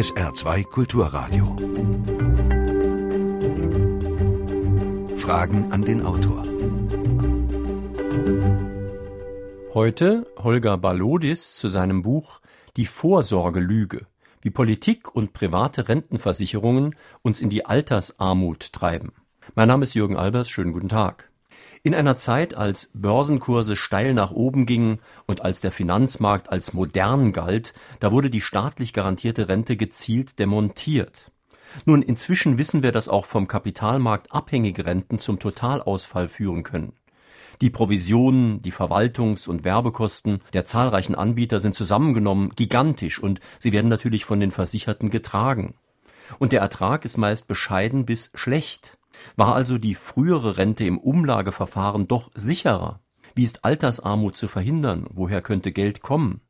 SR2 Kulturradio. Fragen an den Autor. Heute Holger Balodis zu seinem Buch Die Vorsorgelüge, wie Politik und private Rentenversicherungen uns in die Altersarmut treiben. Mein Name ist Jürgen Albers, schönen guten Tag. In einer Zeit, als Börsenkurse steil nach oben gingen und als der Finanzmarkt als modern galt, da wurde die staatlich garantierte Rente gezielt demontiert. Nun, inzwischen wissen wir, dass auch vom Kapitalmarkt abhängige Renten zum Totalausfall führen können. Die Provisionen, die Verwaltungs- und Werbekosten der zahlreichen Anbieter sind zusammengenommen gigantisch und sie werden natürlich von den Versicherten getragen. Und der Ertrag ist meist bescheiden bis schlecht. War also die frühere Rente im Umlageverfahren doch sicherer? Wie ist Altersarmut zu verhindern? Woher könnte Geld kommen?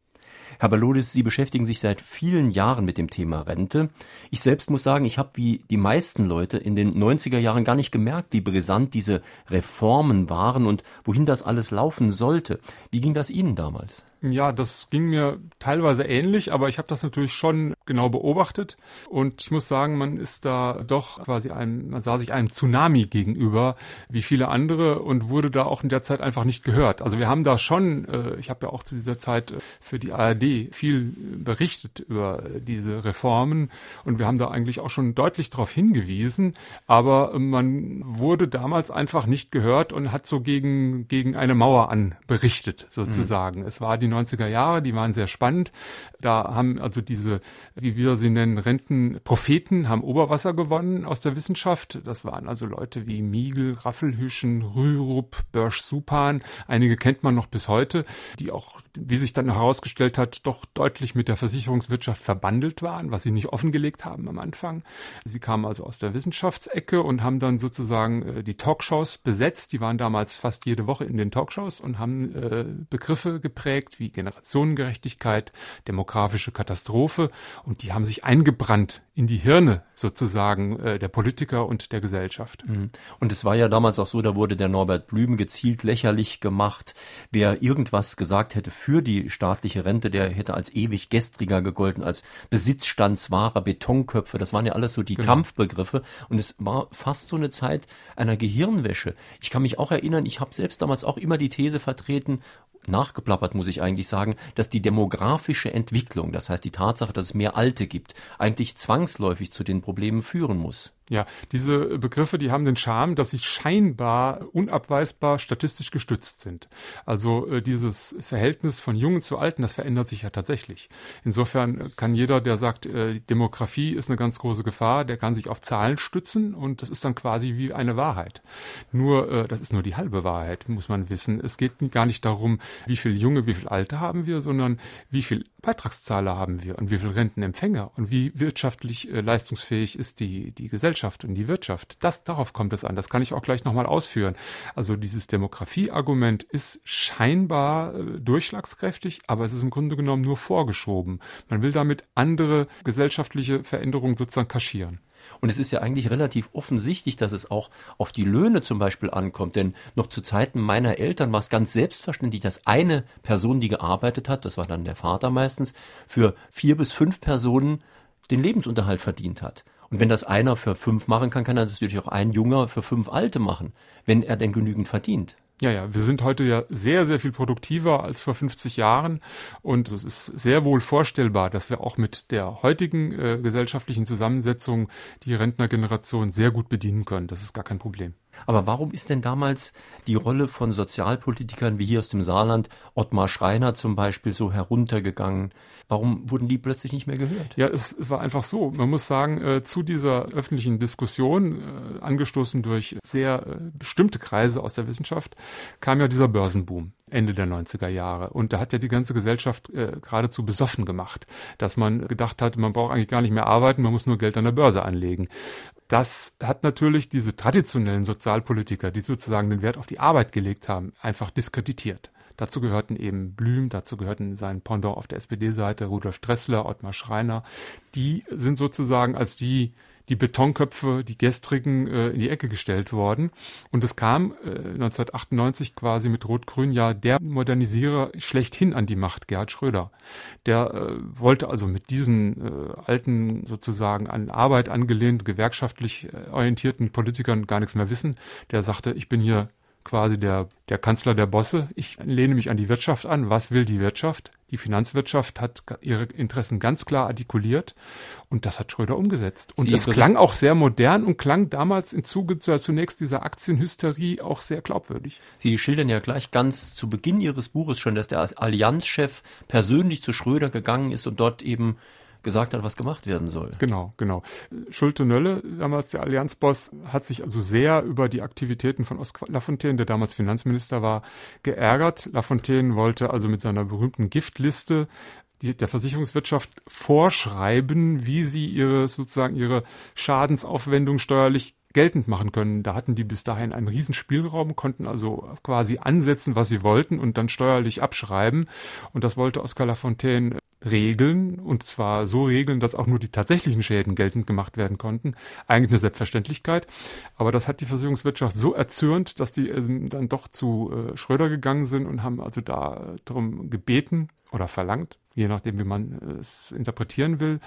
Herr Balodis, Sie beschäftigen sich seit vielen Jahren mit dem Thema Rente. Ich selbst muss sagen, ich habe wie die meisten Leute in den 90er Jahren gar nicht gemerkt, wie brisant diese Reformen waren und wohin das alles laufen sollte. Wie ging das Ihnen damals? Ja, das ging mir teilweise ähnlich, aber ich habe das natürlich schon genau beobachtet und ich muss sagen, man ist da doch quasi einem, man sah sich einem Tsunami gegenüber, wie viele andere und wurde da auch in der Zeit einfach nicht gehört. Also wir haben da schon, äh, ich habe ja auch zu dieser Zeit äh, für die ARD viel berichtet über diese Reformen und wir haben da eigentlich auch schon deutlich darauf hingewiesen, aber man wurde damals einfach nicht gehört und hat so gegen gegen eine Mauer an berichtet sozusagen. Mhm. Es war die 90er Jahre, die waren sehr spannend. Da haben also diese, wie wir sie nennen, Rentenpropheten, haben Oberwasser gewonnen aus der Wissenschaft. Das waren also Leute wie Miegel, Raffelhüschen, Rürup, Börsch-Supan. Einige kennt man noch bis heute, die auch, wie sich dann herausgestellt hat, doch deutlich mit der Versicherungswirtschaft verbandelt waren, was sie nicht offengelegt haben am Anfang. Sie kamen also aus der Wissenschaftsecke und haben dann sozusagen äh, die Talkshows besetzt. Die waren damals fast jede Woche in den Talkshows und haben äh, Begriffe geprägt wie Generationengerechtigkeit, demografische Katastrophe und die haben sich eingebrannt in die Hirne sozusagen äh, der Politiker und der Gesellschaft. Mhm. Und es war ja damals auch so, da wurde der Norbert Blüm gezielt lächerlich gemacht. Wer irgendwas gesagt hätte für die staatliche Rente, der hätte als ewig gestriger gegolten, als besitzstandswahrer Betonköpfe. Das waren ja alles so die genau. Kampfbegriffe. Und es war fast so eine Zeit einer Gehirnwäsche. Ich kann mich auch erinnern, ich habe selbst damals auch immer die These vertreten, nachgeplappert, muss ich eigentlich sagen, dass die demografische Entwicklung, das heißt die Tatsache, dass es mehr Alte gibt, eigentlich zwangsläufig zu den Problemen führen muss. Ja, diese Begriffe, die haben den Charme, dass sie scheinbar unabweisbar statistisch gestützt sind. Also äh, dieses Verhältnis von Jungen zu Alten, das verändert sich ja tatsächlich. Insofern kann jeder, der sagt, äh, Demografie ist eine ganz große Gefahr, der kann sich auf Zahlen stützen und das ist dann quasi wie eine Wahrheit. Nur, äh, das ist nur die halbe Wahrheit, muss man wissen. Es geht gar nicht darum, wie viel Junge, wie viel Alte haben wir, sondern wie viel Beitragszahler haben wir und wie viel Rentenempfänger und wie wirtschaftlich äh, leistungsfähig ist die, die Gesellschaft. Und die Wirtschaft. Das, darauf kommt es an. Das kann ich auch gleich nochmal ausführen. Also dieses Demografieargument ist scheinbar äh, durchschlagskräftig, aber es ist im Grunde genommen nur vorgeschoben. Man will damit andere gesellschaftliche Veränderungen sozusagen kaschieren. Und es ist ja eigentlich relativ offensichtlich, dass es auch auf die Löhne zum Beispiel ankommt. Denn noch zu Zeiten meiner Eltern war es ganz selbstverständlich, dass eine Person, die gearbeitet hat, das war dann der Vater meistens, für vier bis fünf Personen den Lebensunterhalt verdient hat. Und wenn das einer für fünf machen kann, kann er natürlich auch ein Junger für fünf Alte machen, wenn er denn genügend verdient. Ja, ja, wir sind heute ja sehr, sehr viel produktiver als vor 50 Jahren und es ist sehr wohl vorstellbar, dass wir auch mit der heutigen äh, gesellschaftlichen Zusammensetzung die Rentnergeneration sehr gut bedienen können. Das ist gar kein Problem. Aber warum ist denn damals die Rolle von Sozialpolitikern wie hier aus dem Saarland, Ottmar Schreiner zum Beispiel, so heruntergegangen? Warum wurden die plötzlich nicht mehr gehört? Ja, es war einfach so. Man muss sagen, äh, zu dieser öffentlichen Diskussion, äh, angestoßen durch sehr äh, bestimmte Kreise aus der Wissenschaft, kam ja dieser Börsenboom. Ende der 90er Jahre. Und da hat ja die ganze Gesellschaft äh, geradezu besoffen gemacht, dass man gedacht hat, man braucht eigentlich gar nicht mehr arbeiten, man muss nur Geld an der Börse anlegen. Das hat natürlich diese traditionellen Sozialpolitiker, die sozusagen den Wert auf die Arbeit gelegt haben, einfach diskreditiert. Dazu gehörten eben Blüm, dazu gehörten sein Pendant auf der SPD-Seite, Rudolf Dressler, Ottmar Schreiner. Die sind sozusagen als die die Betonköpfe, die gestrigen, äh, in die Ecke gestellt worden. Und es kam äh, 1998 quasi mit Rot-Grün ja der Modernisierer schlechthin an die Macht, Gerhard Schröder. Der äh, wollte also mit diesen äh, alten, sozusagen an Arbeit angelehnt, gewerkschaftlich äh, orientierten Politikern gar nichts mehr wissen. Der sagte, ich bin hier quasi der, der Kanzler der Bosse. Ich lehne mich an die Wirtschaft an. Was will die Wirtschaft? Die Finanzwirtschaft hat ihre Interessen ganz klar artikuliert und das hat Schröder umgesetzt. Und Sie es klang auch sehr modern und klang damals im Zuge zunächst dieser Aktienhysterie auch sehr glaubwürdig. Sie schildern ja gleich ganz zu Beginn Ihres Buches schon, dass der Allianzchef persönlich zu Schröder gegangen ist und dort eben gesagt hat, was gemacht werden soll. Genau, genau. Schulte-Nölle, damals der Allianzboss, hat sich also sehr über die Aktivitäten von Oskar Lafontaine, der damals Finanzminister war, geärgert. Lafontaine wollte also mit seiner berühmten Giftliste der Versicherungswirtschaft vorschreiben, wie sie ihre sozusagen ihre Schadensaufwendung steuerlich geltend machen können. Da hatten die bis dahin einen Riesenspielraum, konnten also quasi ansetzen, was sie wollten und dann steuerlich abschreiben. Und das wollte Oskar Lafontaine regeln und zwar so regeln, dass auch nur die tatsächlichen Schäden geltend gemacht werden konnten. Eigentlich eine Selbstverständlichkeit. Aber das hat die Versicherungswirtschaft so erzürnt, dass die ähm, dann doch zu äh, Schröder gegangen sind und haben also da äh, darum gebeten oder verlangt, je nachdem, wie man äh, es interpretieren will,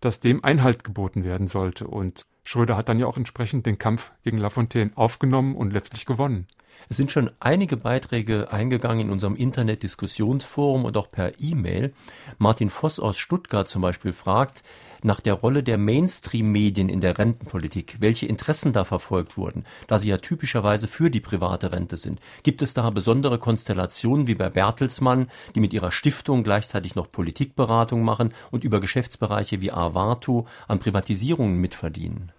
dass dem Einhalt geboten werden sollte. Und Schröder hat dann ja auch entsprechend den Kampf gegen Lafontaine aufgenommen und letztlich gewonnen. Es sind schon einige Beiträge eingegangen in unserem Internet-Diskussionsforum und auch per E-Mail. Martin Voss aus Stuttgart zum Beispiel fragt nach der Rolle der Mainstream-Medien in der Rentenpolitik, welche Interessen da verfolgt wurden, da sie ja typischerweise für die private Rente sind. Gibt es da besondere Konstellationen wie bei Bertelsmann, die mit ihrer Stiftung gleichzeitig noch Politikberatung machen und über Geschäftsbereiche wie Avato an Privatisierungen mitverdienen?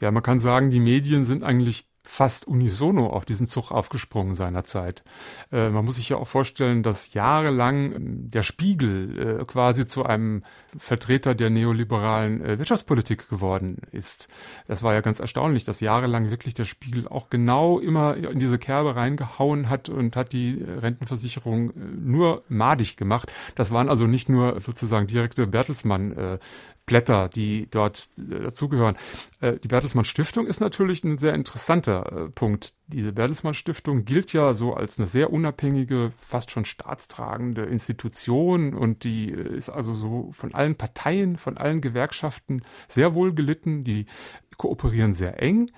Ja, man kann sagen, die Medien sind eigentlich fast unisono auf diesen Zug aufgesprungen seinerzeit. Äh, man muss sich ja auch vorstellen, dass jahrelang ähm, der Spiegel äh, quasi zu einem Vertreter der neoliberalen äh, Wirtschaftspolitik geworden ist. Das war ja ganz erstaunlich, dass jahrelang wirklich der Spiegel auch genau immer in diese Kerbe reingehauen hat und hat die Rentenversicherung äh, nur madig gemacht. Das waren also nicht nur sozusagen direkte Bertelsmann äh, Blätter, die dort äh, dazugehören. Die Bertelsmann Stiftung ist natürlich ein sehr interessanter äh, Punkt. Diese Bertelsmann Stiftung gilt ja so als eine sehr unabhängige, fast schon staatstragende Institution und die ist also so von allen Parteien, von allen Gewerkschaften sehr wohl gelitten. Die kooperieren sehr eng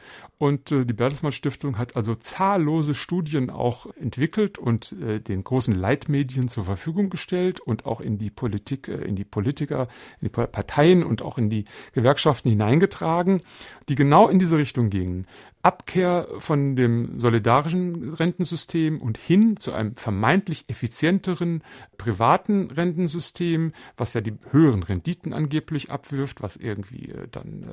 und äh, die Bertelsmann Stiftung hat also zahllose Studien auch entwickelt und äh, den großen Leitmedien zur Verfügung gestellt und auch in die Politik, äh, in die Politiker, in die Parteien und auch in die Gewerkschaften hineingetragen, die genau in diese Richtung gingen. Abkehr von dem solidarischen Rentensystem und hin zu einem vermeintlich effizienteren privaten Rentensystem, was ja die höheren Renditen angeblich abwirft, was irgendwie dann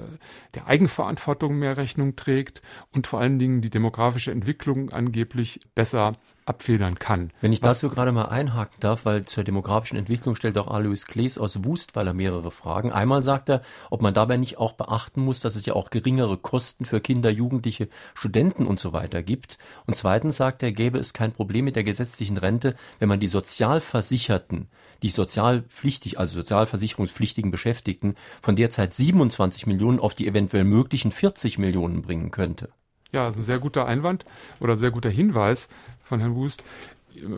der Eigenverantwortung mehr Rechnung trägt und vor allen Dingen die demografische Entwicklung angeblich besser abfedern kann. Wenn ich dazu gerade mal einhaken darf, weil zur demografischen Entwicklung stellt auch Alois Klees aus Wustweiler mehrere Fragen. Einmal sagt er, ob man dabei nicht auch beachten muss, dass es ja auch geringere Kosten für Kinder, Jugendliche, Studenten und so weiter gibt. Und zweitens sagt er, gäbe es kein Problem mit der gesetzlichen Rente, wenn man die Sozialversicherten, die sozialpflichtig, also sozialversicherungspflichtigen Beschäftigten von derzeit 27 Millionen auf die eventuell möglichen 40 Millionen bringen könnte. Ja, das ist ein sehr guter Einwand oder sehr guter Hinweis von Herrn Wust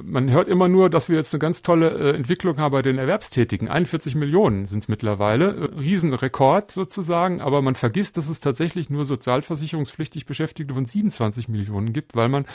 man hört immer nur, dass wir jetzt eine ganz tolle äh, Entwicklung haben bei den Erwerbstätigen. 41 Millionen sind es mittlerweile. Äh, Riesenrekord sozusagen, aber man vergisst, dass es tatsächlich nur sozialversicherungspflichtig Beschäftigte von 27 Millionen gibt, weil man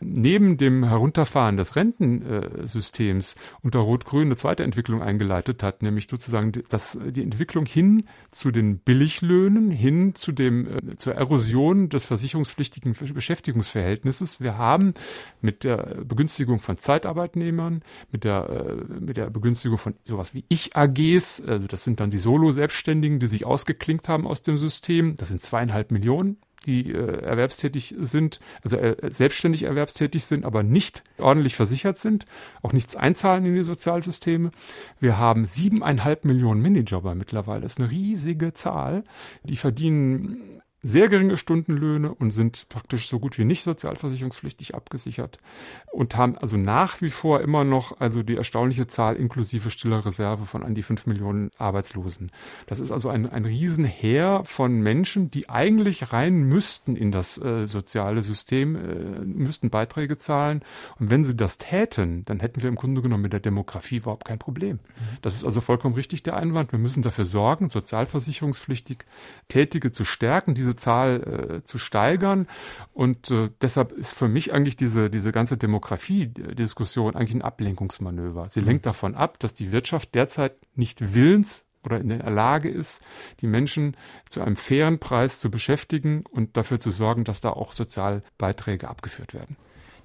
neben dem Herunterfahren des Rentensystems unter Rot-Grün eine zweite Entwicklung eingeleitet hat, nämlich sozusagen das, die Entwicklung hin zu den Billiglöhnen, hin zu dem, äh, zur Erosion des versicherungspflichtigen Beschäftigungsverhältnisses. Wir haben mit der Begünstigung von Zeitarbeitnehmern, mit der, äh, mit der Begünstigung von sowas wie Ich-AGs, also das sind dann die Solo-Selbstständigen, die sich ausgeklinkt haben aus dem System. Das sind zweieinhalb Millionen die äh, erwerbstätig sind, also äh, selbstständig erwerbstätig sind, aber nicht ordentlich versichert sind, auch nichts einzahlen in die Sozialsysteme. Wir haben siebeneinhalb Millionen Minijobber mittlerweile. Das ist eine riesige Zahl. Die verdienen sehr geringe Stundenlöhne und sind praktisch so gut wie nicht sozialversicherungspflichtig abgesichert und haben also nach wie vor immer noch also die erstaunliche Zahl inklusive stiller Reserve von an die fünf Millionen Arbeitslosen. Das ist also ein, ein Riesenheer von Menschen, die eigentlich rein müssten in das äh, soziale System, äh, müssten Beiträge zahlen. Und wenn sie das täten, dann hätten wir im Grunde genommen mit der Demografie überhaupt kein Problem. Das ist also vollkommen richtig, der Einwand. Wir müssen dafür sorgen, sozialversicherungspflichtig Tätige zu stärken, diese Zahl äh, zu steigern. Und äh, deshalb ist für mich eigentlich diese, diese ganze Demografie-Diskussion eigentlich ein Ablenkungsmanöver. Sie mhm. lenkt davon ab, dass die Wirtschaft derzeit nicht willens oder in der Lage ist, die Menschen zu einem fairen Preis zu beschäftigen und dafür zu sorgen, dass da auch Sozialbeiträge abgeführt werden.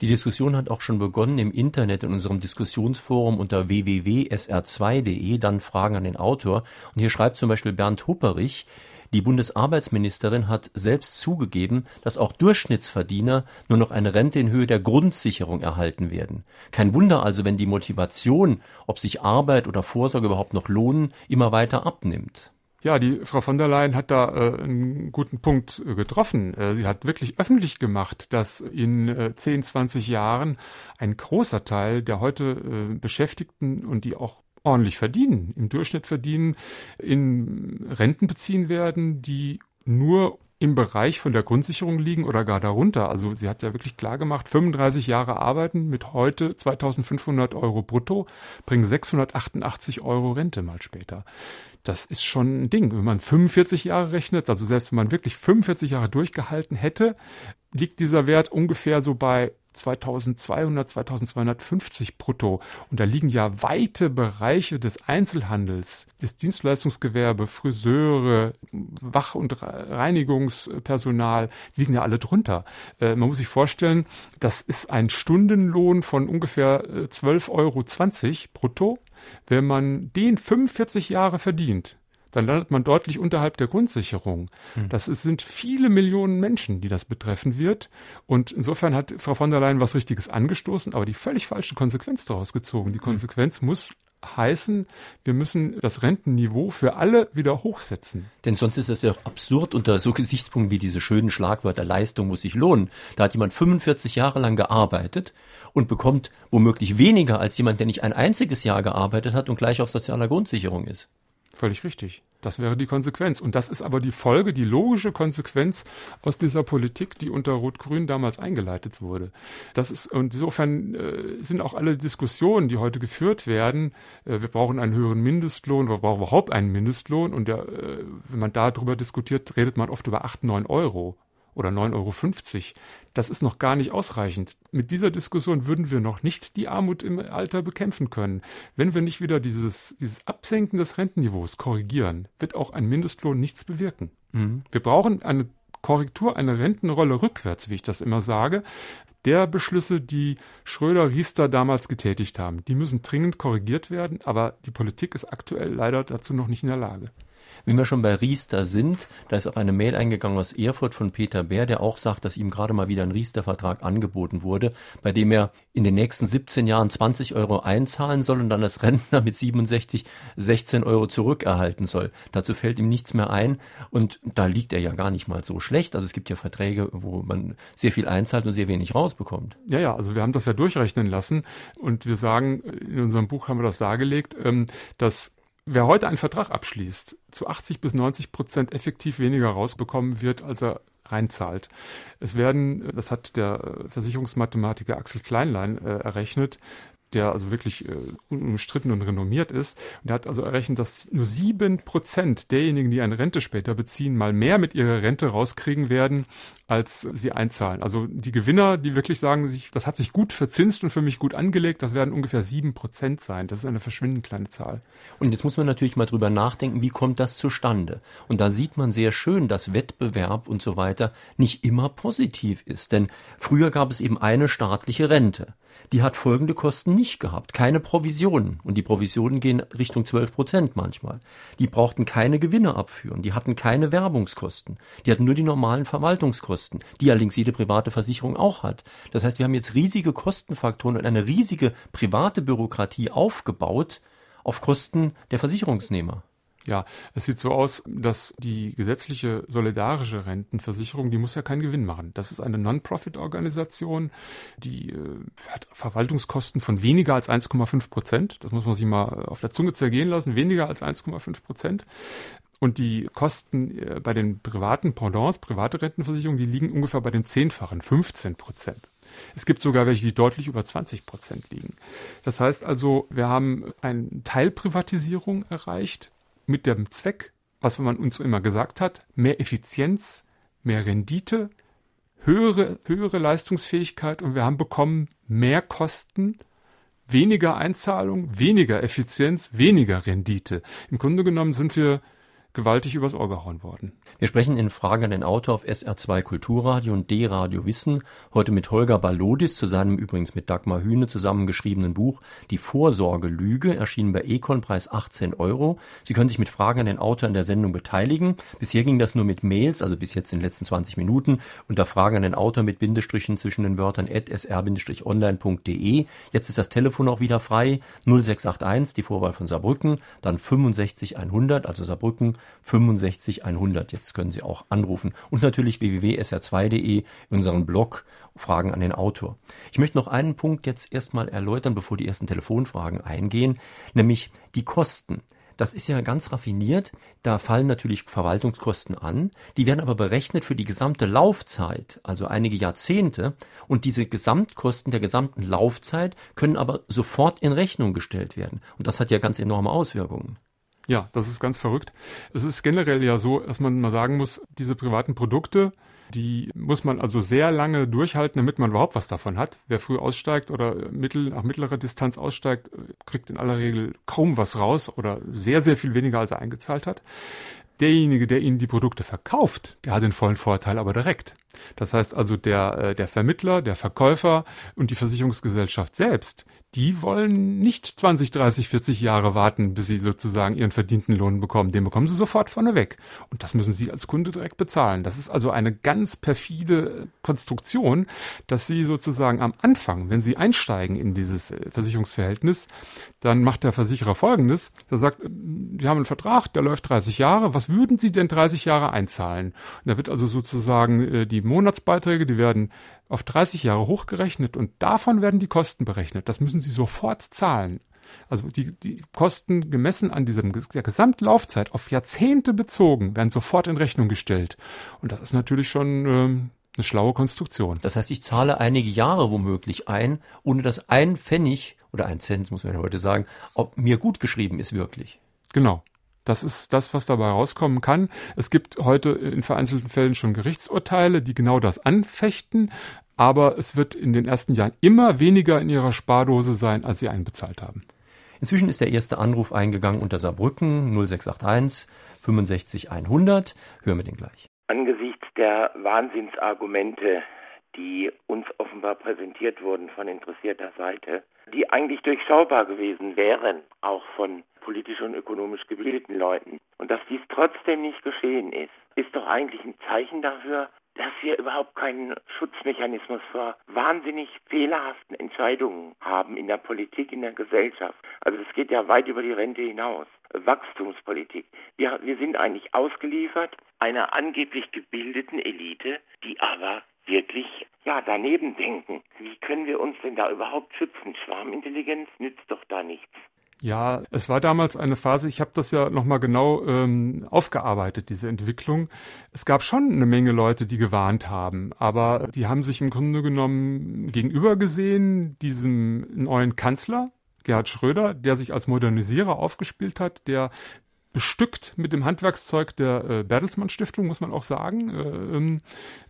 Die Diskussion hat auch schon begonnen im Internet in unserem Diskussionsforum unter www.sr2.de, dann Fragen an den Autor. Und hier schreibt zum Beispiel Bernd Hupperich, die Bundesarbeitsministerin hat selbst zugegeben, dass auch Durchschnittsverdiener nur noch eine Rente in Höhe der Grundsicherung erhalten werden. Kein Wunder also, wenn die Motivation, ob sich Arbeit oder Vorsorge überhaupt noch lohnen, immer weiter abnimmt. Ja, die Frau von der Leyen hat da äh, einen guten Punkt äh, getroffen. Äh, sie hat wirklich öffentlich gemacht, dass in äh, 10, 20 Jahren ein großer Teil der heute äh, Beschäftigten und die auch ordentlich verdienen, im Durchschnitt verdienen, in Renten beziehen werden, die nur im Bereich von der Grundsicherung liegen oder gar darunter. Also sie hat ja wirklich klar gemacht, 35 Jahre arbeiten mit heute 2500 Euro brutto bringen 688 Euro Rente mal später. Das ist schon ein Ding. Wenn man 45 Jahre rechnet, also selbst wenn man wirklich 45 Jahre durchgehalten hätte, liegt dieser Wert ungefähr so bei 2200, 2250 brutto. Und da liegen ja weite Bereiche des Einzelhandels, des Dienstleistungsgewerbe, Friseure, Wach- und Reinigungspersonal, liegen ja alle drunter. Äh, man muss sich vorstellen, das ist ein Stundenlohn von ungefähr 12,20 äh, Euro brutto. Wenn man den 45 Jahre verdient, dann landet man deutlich unterhalb der Grundsicherung. Hm. Das sind viele Millionen Menschen, die das betreffen wird. Und insofern hat Frau von der Leyen was Richtiges angestoßen, aber die völlig falsche Konsequenz daraus gezogen. Die hm. Konsequenz muss heißen, wir müssen das Rentenniveau für alle wieder hochsetzen. Denn sonst ist es ja auch absurd unter so Gesichtspunkten wie diese schönen Schlagwörter Leistung muss sich lohnen. Da hat jemand 45 Jahre lang gearbeitet und bekommt womöglich weniger als jemand, der nicht ein einziges Jahr gearbeitet hat und gleich auf sozialer Grundsicherung ist. Völlig richtig. Das wäre die Konsequenz. Und das ist aber die Folge, die logische Konsequenz aus dieser Politik, die unter Rot-Grün damals eingeleitet wurde. Das ist, und insofern äh, sind auch alle Diskussionen, die heute geführt werden, äh, wir brauchen einen höheren Mindestlohn, wir brauchen überhaupt einen Mindestlohn. Und der, äh, wenn man darüber diskutiert, redet man oft über acht, neun Euro oder 9,50 Euro. Das ist noch gar nicht ausreichend. Mit dieser Diskussion würden wir noch nicht die Armut im Alter bekämpfen können. Wenn wir nicht wieder dieses, dieses Absenken des Rentenniveaus korrigieren, wird auch ein Mindestlohn nichts bewirken. Mhm. Wir brauchen eine Korrektur, eine Rentenrolle rückwärts, wie ich das immer sage, der Beschlüsse, die Schröder, Riester damals getätigt haben. Die müssen dringend korrigiert werden, aber die Politik ist aktuell leider dazu noch nicht in der Lage. Wenn wir schon bei Riester sind, da ist auch eine Mail eingegangen aus Erfurt von Peter Bär, der auch sagt, dass ihm gerade mal wieder ein Riester-Vertrag angeboten wurde, bei dem er in den nächsten 17 Jahren 20 Euro einzahlen soll und dann als Rentner mit 67 16 Euro zurückerhalten soll. Dazu fällt ihm nichts mehr ein und da liegt er ja gar nicht mal so schlecht. Also es gibt ja Verträge, wo man sehr viel einzahlt und sehr wenig rausbekommt. Ja, ja, also wir haben das ja durchrechnen lassen und wir sagen, in unserem Buch haben wir das dargelegt, ähm, dass Wer heute einen Vertrag abschließt, zu 80 bis 90 Prozent effektiv weniger rausbekommen wird, als er reinzahlt. Es werden, das hat der Versicherungsmathematiker Axel Kleinlein äh, errechnet, der also wirklich äh, unumstritten und renommiert ist. Und er hat also errechnet, dass nur sieben Prozent derjenigen, die eine Rente später beziehen, mal mehr mit ihrer Rente rauskriegen werden, als sie einzahlen. Also die Gewinner, die wirklich sagen, das hat sich gut verzinst und für mich gut angelegt, das werden ungefähr sieben Prozent sein. Das ist eine verschwindend kleine Zahl. Und jetzt muss man natürlich mal drüber nachdenken, wie kommt das zustande? Und da sieht man sehr schön, dass Wettbewerb und so weiter nicht immer positiv ist. Denn früher gab es eben eine staatliche Rente die hat folgende Kosten nicht gehabt. Keine Provisionen. Und die Provisionen gehen Richtung 12 Prozent manchmal. Die brauchten keine Gewinne abführen. Die hatten keine Werbungskosten. Die hatten nur die normalen Verwaltungskosten, die allerdings jede private Versicherung auch hat. Das heißt, wir haben jetzt riesige Kostenfaktoren und eine riesige private Bürokratie aufgebaut auf Kosten der Versicherungsnehmer. Ja, es sieht so aus, dass die gesetzliche solidarische Rentenversicherung, die muss ja keinen Gewinn machen. Das ist eine Non-Profit-Organisation, die äh, hat Verwaltungskosten von weniger als 1,5 Prozent. Das muss man sich mal auf der Zunge zergehen lassen. Weniger als 1,5 Prozent. Und die Kosten äh, bei den privaten Pendants, private Rentenversicherungen, die liegen ungefähr bei den Zehnfachen, 15 Prozent. Es gibt sogar welche, die deutlich über 20 Prozent liegen. Das heißt also, wir haben eine Teilprivatisierung erreicht mit dem Zweck, was man uns immer gesagt hat, mehr Effizienz, mehr Rendite, höhere, höhere Leistungsfähigkeit und wir haben bekommen mehr Kosten, weniger Einzahlung, weniger Effizienz, weniger Rendite. Im Grunde genommen sind wir gewaltig übers Ohr gehauen worden. Wir sprechen in Frage an den Autor auf SR2 Kulturradio und D-Radio Wissen heute mit Holger Balodis zu seinem übrigens mit Dagmar Hühne zusammengeschriebenen Buch Die Vorsorgelüge, erschienen bei Econ, Preis 18 Euro. Sie können sich mit Fragen an den Autor in der Sendung beteiligen. Bisher ging das nur mit Mails, also bis jetzt in den letzten 20 Minuten, unter Fragen an den Autor mit Bindestrichen zwischen den Wörtern sr-online.de. Jetzt ist das Telefon auch wieder frei. 0681, die Vorwahl von Saarbrücken, dann 65100, also Saarbrücken 65 100. Jetzt können Sie auch anrufen. Und natürlich www.sr2.de, unseren Blog, Fragen an den Autor. Ich möchte noch einen Punkt jetzt erstmal erläutern, bevor die ersten Telefonfragen eingehen, nämlich die Kosten. Das ist ja ganz raffiniert. Da fallen natürlich Verwaltungskosten an. Die werden aber berechnet für die gesamte Laufzeit, also einige Jahrzehnte. Und diese Gesamtkosten der gesamten Laufzeit können aber sofort in Rechnung gestellt werden. Und das hat ja ganz enorme Auswirkungen. Ja, das ist ganz verrückt. Es ist generell ja so, dass man mal sagen muss, diese privaten Produkte, die muss man also sehr lange durchhalten, damit man überhaupt was davon hat. Wer früh aussteigt oder mittel, nach mittlerer Distanz aussteigt, kriegt in aller Regel kaum was raus oder sehr, sehr viel weniger, als er eingezahlt hat. Derjenige, der Ihnen die Produkte verkauft, der hat den vollen Vorteil aber direkt. Das heißt also, der, äh, der Vermittler, der Verkäufer und die Versicherungsgesellschaft selbst, die wollen nicht 20, 30, 40 Jahre warten, bis sie sozusagen ihren verdienten Lohn bekommen. Den bekommen sie sofort vorneweg. Und das müssen sie als Kunde direkt bezahlen. Das ist also eine ganz perfide Konstruktion, dass sie sozusagen am Anfang, wenn sie einsteigen in dieses äh, Versicherungsverhältnis, dann macht der Versicherer Folgendes. Der sagt, wir haben einen Vertrag, der läuft 30 Jahre. Was würden Sie denn 30 Jahre einzahlen? Und da wird also sozusagen äh, die Monatsbeiträge, die werden auf 30 Jahre hochgerechnet und davon werden die Kosten berechnet. Das müssen Sie sofort zahlen. Also die, die Kosten gemessen an diesem, der Gesamtlaufzeit auf Jahrzehnte bezogen werden sofort in Rechnung gestellt. Und das ist natürlich schon ähm, eine schlaue Konstruktion. Das heißt, ich zahle einige Jahre womöglich ein, ohne dass ein Pfennig oder ein Cent, muss man ja heute sagen, ob mir gut geschrieben ist wirklich. Genau. Das ist das, was dabei rauskommen kann. Es gibt heute in vereinzelten Fällen schon Gerichtsurteile, die genau das anfechten, aber es wird in den ersten Jahren immer weniger in ihrer Spardose sein, als sie einbezahlt haben. Inzwischen ist der erste Anruf eingegangen unter Saarbrücken 0681 65 100. Hören wir den gleich. Angesichts der Wahnsinnsargumente, die uns offenbar präsentiert wurden von interessierter Seite, die eigentlich durchschaubar gewesen wären, auch von politisch und ökonomisch gebildeten Leuten. Und dass dies trotzdem nicht geschehen ist, ist doch eigentlich ein Zeichen dafür, dass wir überhaupt keinen Schutzmechanismus vor wahnsinnig fehlerhaften Entscheidungen haben in der Politik, in der Gesellschaft. Also es geht ja weit über die Rente hinaus. Wachstumspolitik. Wir, wir sind eigentlich ausgeliefert einer angeblich gebildeten Elite, die aber wirklich ja daneben denken. Wie können wir uns denn da überhaupt schützen? Schwarmintelligenz nützt doch da nichts. Ja, es war damals eine Phase, ich habe das ja nochmal genau ähm, aufgearbeitet, diese Entwicklung. Es gab schon eine Menge Leute, die gewarnt haben, aber die haben sich im Grunde genommen gegenüber gesehen, diesem neuen Kanzler, Gerhard Schröder, der sich als Modernisierer aufgespielt hat, der bestückt mit dem Handwerkszeug der äh, Bertelsmann Stiftung, muss man auch sagen, äh, ähm,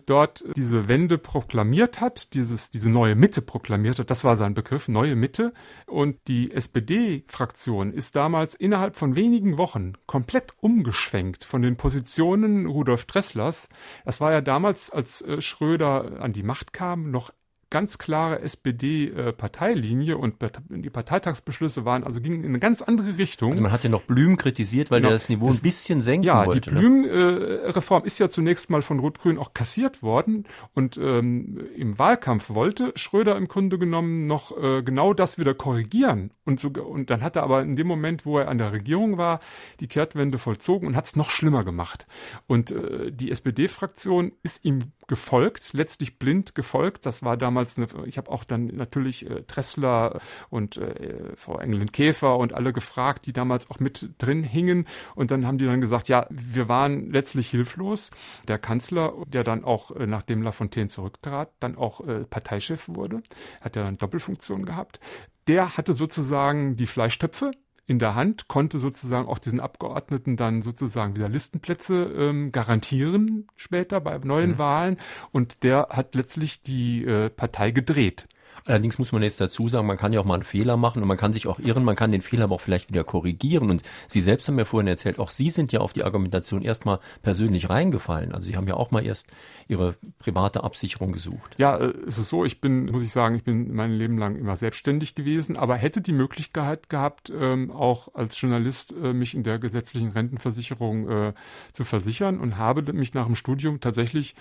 dort diese Wende proklamiert hat, dieses, diese neue Mitte proklamiert hat, das war sein Begriff, neue Mitte. Und die SPD-Fraktion ist damals innerhalb von wenigen Wochen komplett umgeschwenkt von den Positionen Rudolf Dresslers. Das war ja damals, als äh, Schröder an die Macht kam, noch ganz klare SPD-Parteilinie und die Parteitagsbeschlüsse waren, also gingen in eine ganz andere Richtung. Also man hat ja noch Blüm kritisiert, weil genau. der das Niveau das, ein bisschen senken ja, wollte. Ja, die Blüm-Reform ist ja zunächst mal von Rot-Grün auch kassiert worden und ähm, im Wahlkampf wollte Schröder im Grunde genommen noch äh, genau das wieder korrigieren und, so, und dann hat er aber in dem Moment, wo er an der Regierung war, die Kehrtwende vollzogen und hat es noch schlimmer gemacht. Und äh, die SPD-Fraktion ist ihm gefolgt, letztlich blind gefolgt. Das war damals eine, ich habe auch dann natürlich äh, Tressler und äh, Frau Engelin Käfer und alle gefragt, die damals auch mit drin hingen. Und dann haben die dann gesagt, ja, wir waren letztlich hilflos. Der Kanzler, der dann auch, äh, nachdem Lafontaine zurücktrat, dann auch äh, Parteichef wurde, hat ja dann Doppelfunktion gehabt. Der hatte sozusagen die Fleischtöpfe in der Hand, konnte sozusagen auch diesen Abgeordneten dann sozusagen wieder Listenplätze ähm, garantieren später bei neuen mhm. Wahlen. Und der hat letztlich die äh, Partei gedreht. Allerdings muss man jetzt dazu sagen, man kann ja auch mal einen Fehler machen und man kann sich auch irren, man kann den Fehler aber auch vielleicht wieder korrigieren. Und Sie selbst haben ja vorhin erzählt, auch Sie sind ja auf die Argumentation erstmal persönlich reingefallen. Also Sie haben ja auch mal erst Ihre private Absicherung gesucht. Ja, äh, es ist so, ich bin, muss ich sagen, ich bin mein Leben lang immer selbstständig gewesen, aber hätte die Möglichkeit gehabt, ähm, auch als Journalist äh, mich in der gesetzlichen Rentenversicherung äh, zu versichern und habe mich nach dem Studium tatsächlich,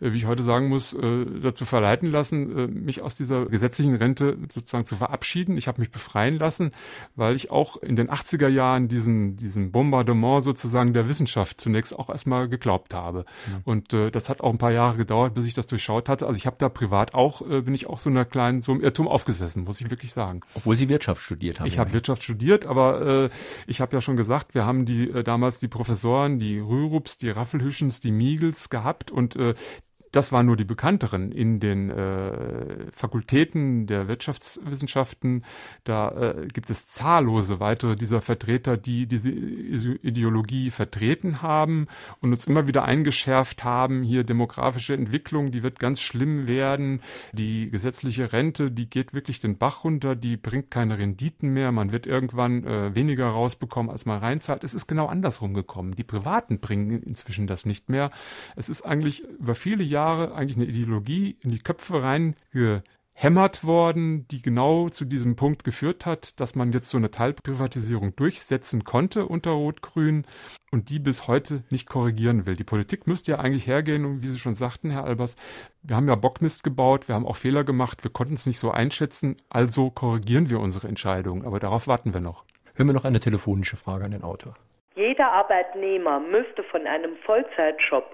wie ich heute sagen muss, dazu verleiten lassen, mich aus dieser gesetzlichen gesetzlichen Rente sozusagen zu verabschieden. Ich habe mich befreien lassen, weil ich auch in den 80er Jahren diesen, diesen Bombardement sozusagen der Wissenschaft zunächst auch erstmal geglaubt habe. Ja. Und äh, das hat auch ein paar Jahre gedauert, bis ich das durchschaut hatte. Also ich habe da privat auch, äh, bin ich auch so einer kleinen, so im Irrtum aufgesessen, muss ich wirklich sagen. Obwohl Sie Wirtschaft studiert haben. Ich habe Wirtschaft studiert, aber äh, ich habe ja schon gesagt, wir haben die äh, damals die Professoren, die Rürups, die Raffelhüschens, die Miegels gehabt und äh, das waren nur die bekannteren in den äh, Fakultäten der Wirtschaftswissenschaften. Da äh, gibt es zahllose weitere dieser Vertreter, die diese Ideologie vertreten haben und uns immer wieder eingeschärft haben, hier demografische Entwicklung, die wird ganz schlimm werden. Die gesetzliche Rente, die geht wirklich den Bach runter, die bringt keine Renditen mehr. Man wird irgendwann äh, weniger rausbekommen, als man reinzahlt. Es ist genau andersrum gekommen. Die Privaten bringen inzwischen das nicht mehr. Es ist eigentlich über viele Jahre Jahre eigentlich eine Ideologie in die Köpfe reingehämmert worden, die genau zu diesem Punkt geführt hat, dass man jetzt so eine Teilprivatisierung durchsetzen konnte unter Rot-Grün und die bis heute nicht korrigieren will. Die Politik müsste ja eigentlich hergehen und wie Sie schon sagten, Herr Albers, wir haben ja Bockmist gebaut, wir haben auch Fehler gemacht, wir konnten es nicht so einschätzen, also korrigieren wir unsere Entscheidung. Aber darauf warten wir noch. Hören wir noch eine telefonische Frage an den Autor. Jeder Arbeitnehmer müsste von einem Vollzeitjob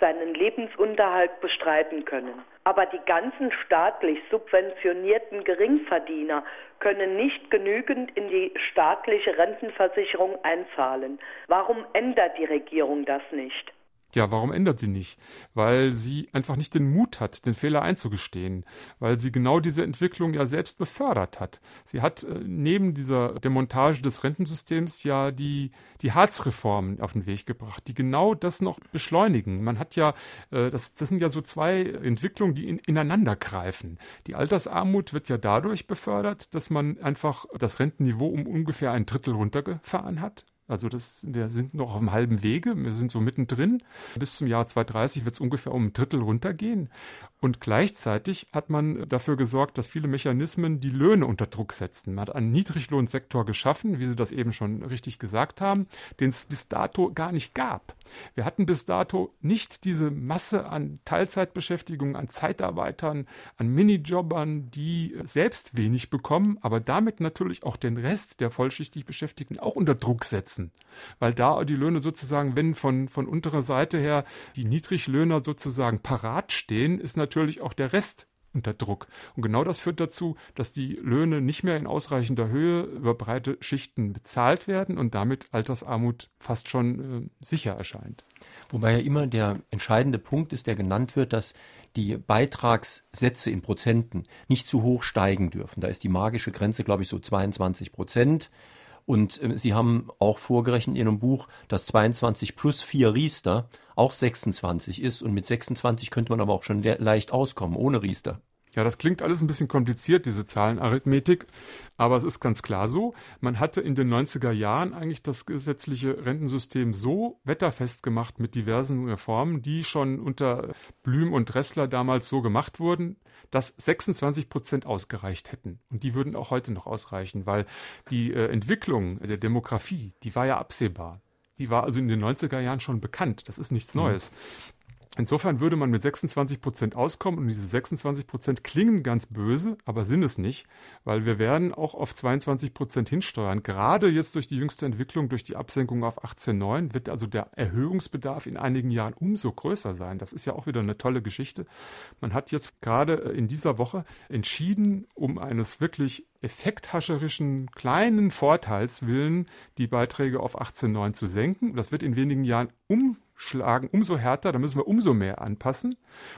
seinen Lebensunterhalt bestreiten können. Aber die ganzen staatlich subventionierten Geringverdiener können nicht genügend in die staatliche Rentenversicherung einzahlen. Warum ändert die Regierung das nicht? Ja, warum ändert sie nicht? Weil sie einfach nicht den Mut hat, den Fehler einzugestehen, weil sie genau diese Entwicklung ja selbst befördert hat. Sie hat äh, neben dieser Demontage des Rentensystems ja die, die Harzreformen auf den Weg gebracht, die genau das noch beschleunigen. Man hat ja, äh, das, das sind ja so zwei Entwicklungen, die in, ineinander greifen. Die Altersarmut wird ja dadurch befördert, dass man einfach das Rentenniveau um ungefähr ein Drittel runtergefahren hat. Also das, wir sind noch auf dem halben Wege, wir sind so mittendrin. Bis zum Jahr 2030 wird es ungefähr um ein Drittel runtergehen. Und gleichzeitig hat man dafür gesorgt, dass viele Mechanismen die Löhne unter Druck setzen. Man hat einen Niedriglohnsektor geschaffen, wie Sie das eben schon richtig gesagt haben, den es bis dato gar nicht gab. Wir hatten bis dato nicht diese Masse an Teilzeitbeschäftigung, an Zeitarbeitern, an Minijobbern, die selbst wenig bekommen, aber damit natürlich auch den Rest der vollschichtig Beschäftigten auch unter Druck setzen. Weil da die Löhne sozusagen, wenn von, von unterer Seite her die Niedriglöhner sozusagen parat stehen, ist natürlich auch der Rest unter Druck. Und genau das führt dazu, dass die Löhne nicht mehr in ausreichender Höhe über breite Schichten bezahlt werden und damit Altersarmut fast schon äh, sicher erscheint. Wobei ja immer der entscheidende Punkt ist, der genannt wird, dass die Beitragssätze in Prozenten nicht zu hoch steigen dürfen. Da ist die magische Grenze, glaube ich, so 22 Prozent. Und äh, Sie haben auch vorgerechnet in Ihrem Buch, dass 22 plus 4 Riester auch 26 ist. Und mit 26 könnte man aber auch schon leicht auskommen, ohne Riester. Ja, das klingt alles ein bisschen kompliziert, diese Zahlenarithmetik, aber es ist ganz klar so. Man hatte in den 90er Jahren eigentlich das gesetzliche Rentensystem so wetterfest gemacht mit diversen Reformen, die schon unter Blüm und Dressler damals so gemacht wurden, dass 26 Prozent ausgereicht hätten. Und die würden auch heute noch ausreichen, weil die äh, Entwicklung der Demografie, die war ja absehbar. Die war also in den 90er Jahren schon bekannt. Das ist nichts mhm. Neues. Insofern würde man mit 26 Prozent auskommen und diese 26 Prozent klingen ganz böse, aber sind es nicht, weil wir werden auch auf 22 Prozent hinsteuern. Gerade jetzt durch die jüngste Entwicklung, durch die Absenkung auf 18,9 wird also der Erhöhungsbedarf in einigen Jahren umso größer sein. Das ist ja auch wieder eine tolle Geschichte. Man hat jetzt gerade in dieser Woche entschieden, um eines wirklich effekthascherischen kleinen Vorteils willen, die Beiträge auf 18,9 zu senken. Das wird in wenigen Jahren um schlagen, umso härter, da müssen wir umso mehr anpassen.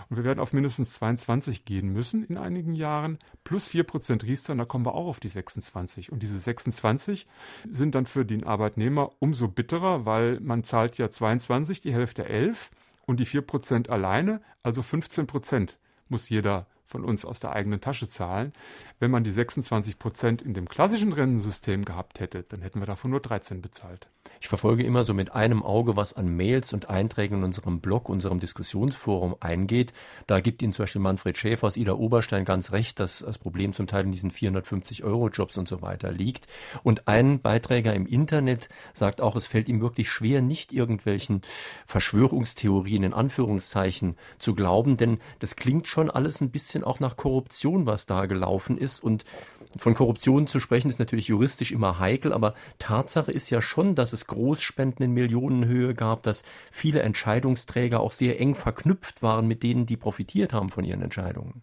Und wir werden auf mindestens 22 gehen müssen in einigen Jahren, plus 4% Riester, und da kommen wir auch auf die 26. Und diese 26 sind dann für den Arbeitnehmer umso bitterer, weil man zahlt ja 22, die Hälfte 11 und die 4% alleine, also 15% muss jeder von uns aus der eigenen Tasche zahlen. Wenn man die 26% in dem klassischen Rentensystem gehabt hätte, dann hätten wir davon nur 13 bezahlt. Ich verfolge immer so mit einem Auge, was an Mails und Einträgen in unserem Blog, unserem Diskussionsforum eingeht. Da gibt Ihnen zum Beispiel Manfred Schäfer aus Ida Oberstein ganz recht, dass das Problem zum Teil in diesen 450 Euro Jobs und so weiter liegt. Und ein Beiträger im Internet sagt auch, es fällt ihm wirklich schwer, nicht irgendwelchen Verschwörungstheorien in Anführungszeichen zu glauben, denn das klingt schon alles ein bisschen auch nach Korruption, was da gelaufen ist. Und von Korruption zu sprechen ist natürlich juristisch immer heikel, aber Tatsache ist ja schon, dass es Großspenden in Millionenhöhe gab, dass viele Entscheidungsträger auch sehr eng verknüpft waren mit denen, die profitiert haben von ihren Entscheidungen.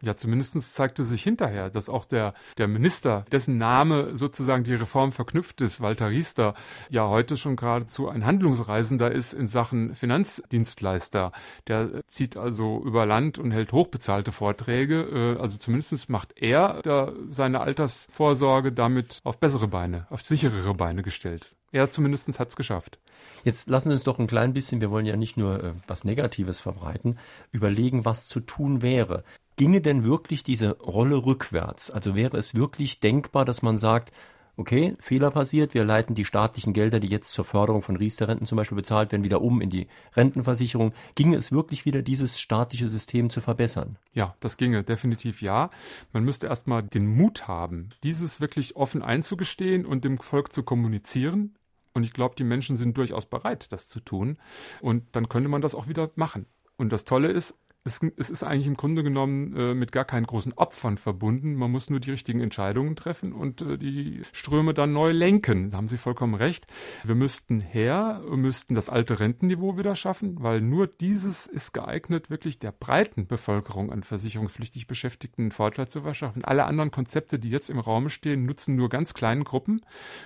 Ja, zumindest zeigte sich hinterher, dass auch der, der Minister, dessen Name sozusagen die Reform verknüpft ist, Walter Riester, ja heute schon geradezu ein Handlungsreisender ist in Sachen Finanzdienstleister. Der zieht also über Land und hält hochbezahlte Vorträge. Äh, also zumindest macht er da seine Altersvorsorge damit auf bessere Beine, auf sicherere Beine gestellt. Er zumindest hat es geschafft. Jetzt lassen Sie uns doch ein klein bisschen, wir wollen ja nicht nur äh, was Negatives verbreiten, überlegen, was zu tun wäre. Ginge denn wirklich diese Rolle rückwärts? Also wäre es wirklich denkbar, dass man sagt, okay, Fehler passiert, wir leiten die staatlichen Gelder, die jetzt zur Förderung von Riester-Renten zum Beispiel bezahlt werden, wieder um in die Rentenversicherung. Ginge es wirklich wieder, dieses staatliche System zu verbessern? Ja, das ginge definitiv ja. Man müsste erstmal den Mut haben, dieses wirklich offen einzugestehen und dem Volk zu kommunizieren. Und ich glaube, die Menschen sind durchaus bereit, das zu tun. Und dann könnte man das auch wieder machen. Und das Tolle ist, es, es ist eigentlich im Grunde genommen äh, mit gar keinen großen Opfern verbunden. Man muss nur die richtigen Entscheidungen treffen und äh, die Ströme dann neu lenken. Da haben Sie vollkommen recht. Wir müssten her, müssten das alte Rentenniveau wieder schaffen, weil nur dieses ist geeignet, wirklich der breiten Bevölkerung an versicherungspflichtig Beschäftigten einen Vorteil zu verschaffen. Alle anderen Konzepte, die jetzt im Raum stehen, nutzen nur ganz kleinen Gruppen.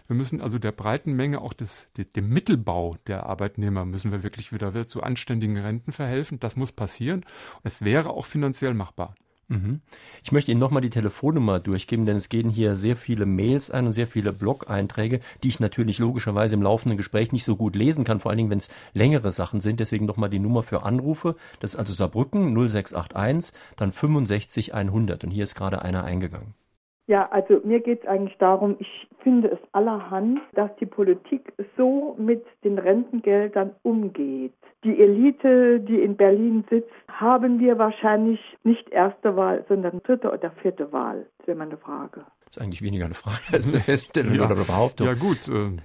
Wir müssen also der breiten Menge, auch des, dem Mittelbau der Arbeitnehmer, müssen wir wirklich wieder zu anständigen Renten verhelfen. Das muss passieren. Es wäre auch finanziell machbar. Mhm. Ich möchte Ihnen nochmal die Telefonnummer durchgeben, denn es gehen hier sehr viele Mails ein und sehr viele Blog-Einträge, die ich natürlich logischerweise im laufenden Gespräch nicht so gut lesen kann, vor allen Dingen, wenn es längere Sachen sind. Deswegen nochmal die Nummer für Anrufe. Das ist also Saarbrücken 0681, dann 65 100. Und hier ist gerade einer eingegangen. Ja, also mir geht es eigentlich darum, ich finde es allerhand, dass die Politik so mit den Rentengeldern umgeht. Die Elite, die in Berlin sitzt, haben wir wahrscheinlich nicht erste Wahl, sondern dritte oder vierte Wahl. Das wäre meine Frage. Das ist eigentlich weniger eine Frage als eine Feststellung ja. oder eine Behauptung. Ja gut, äh,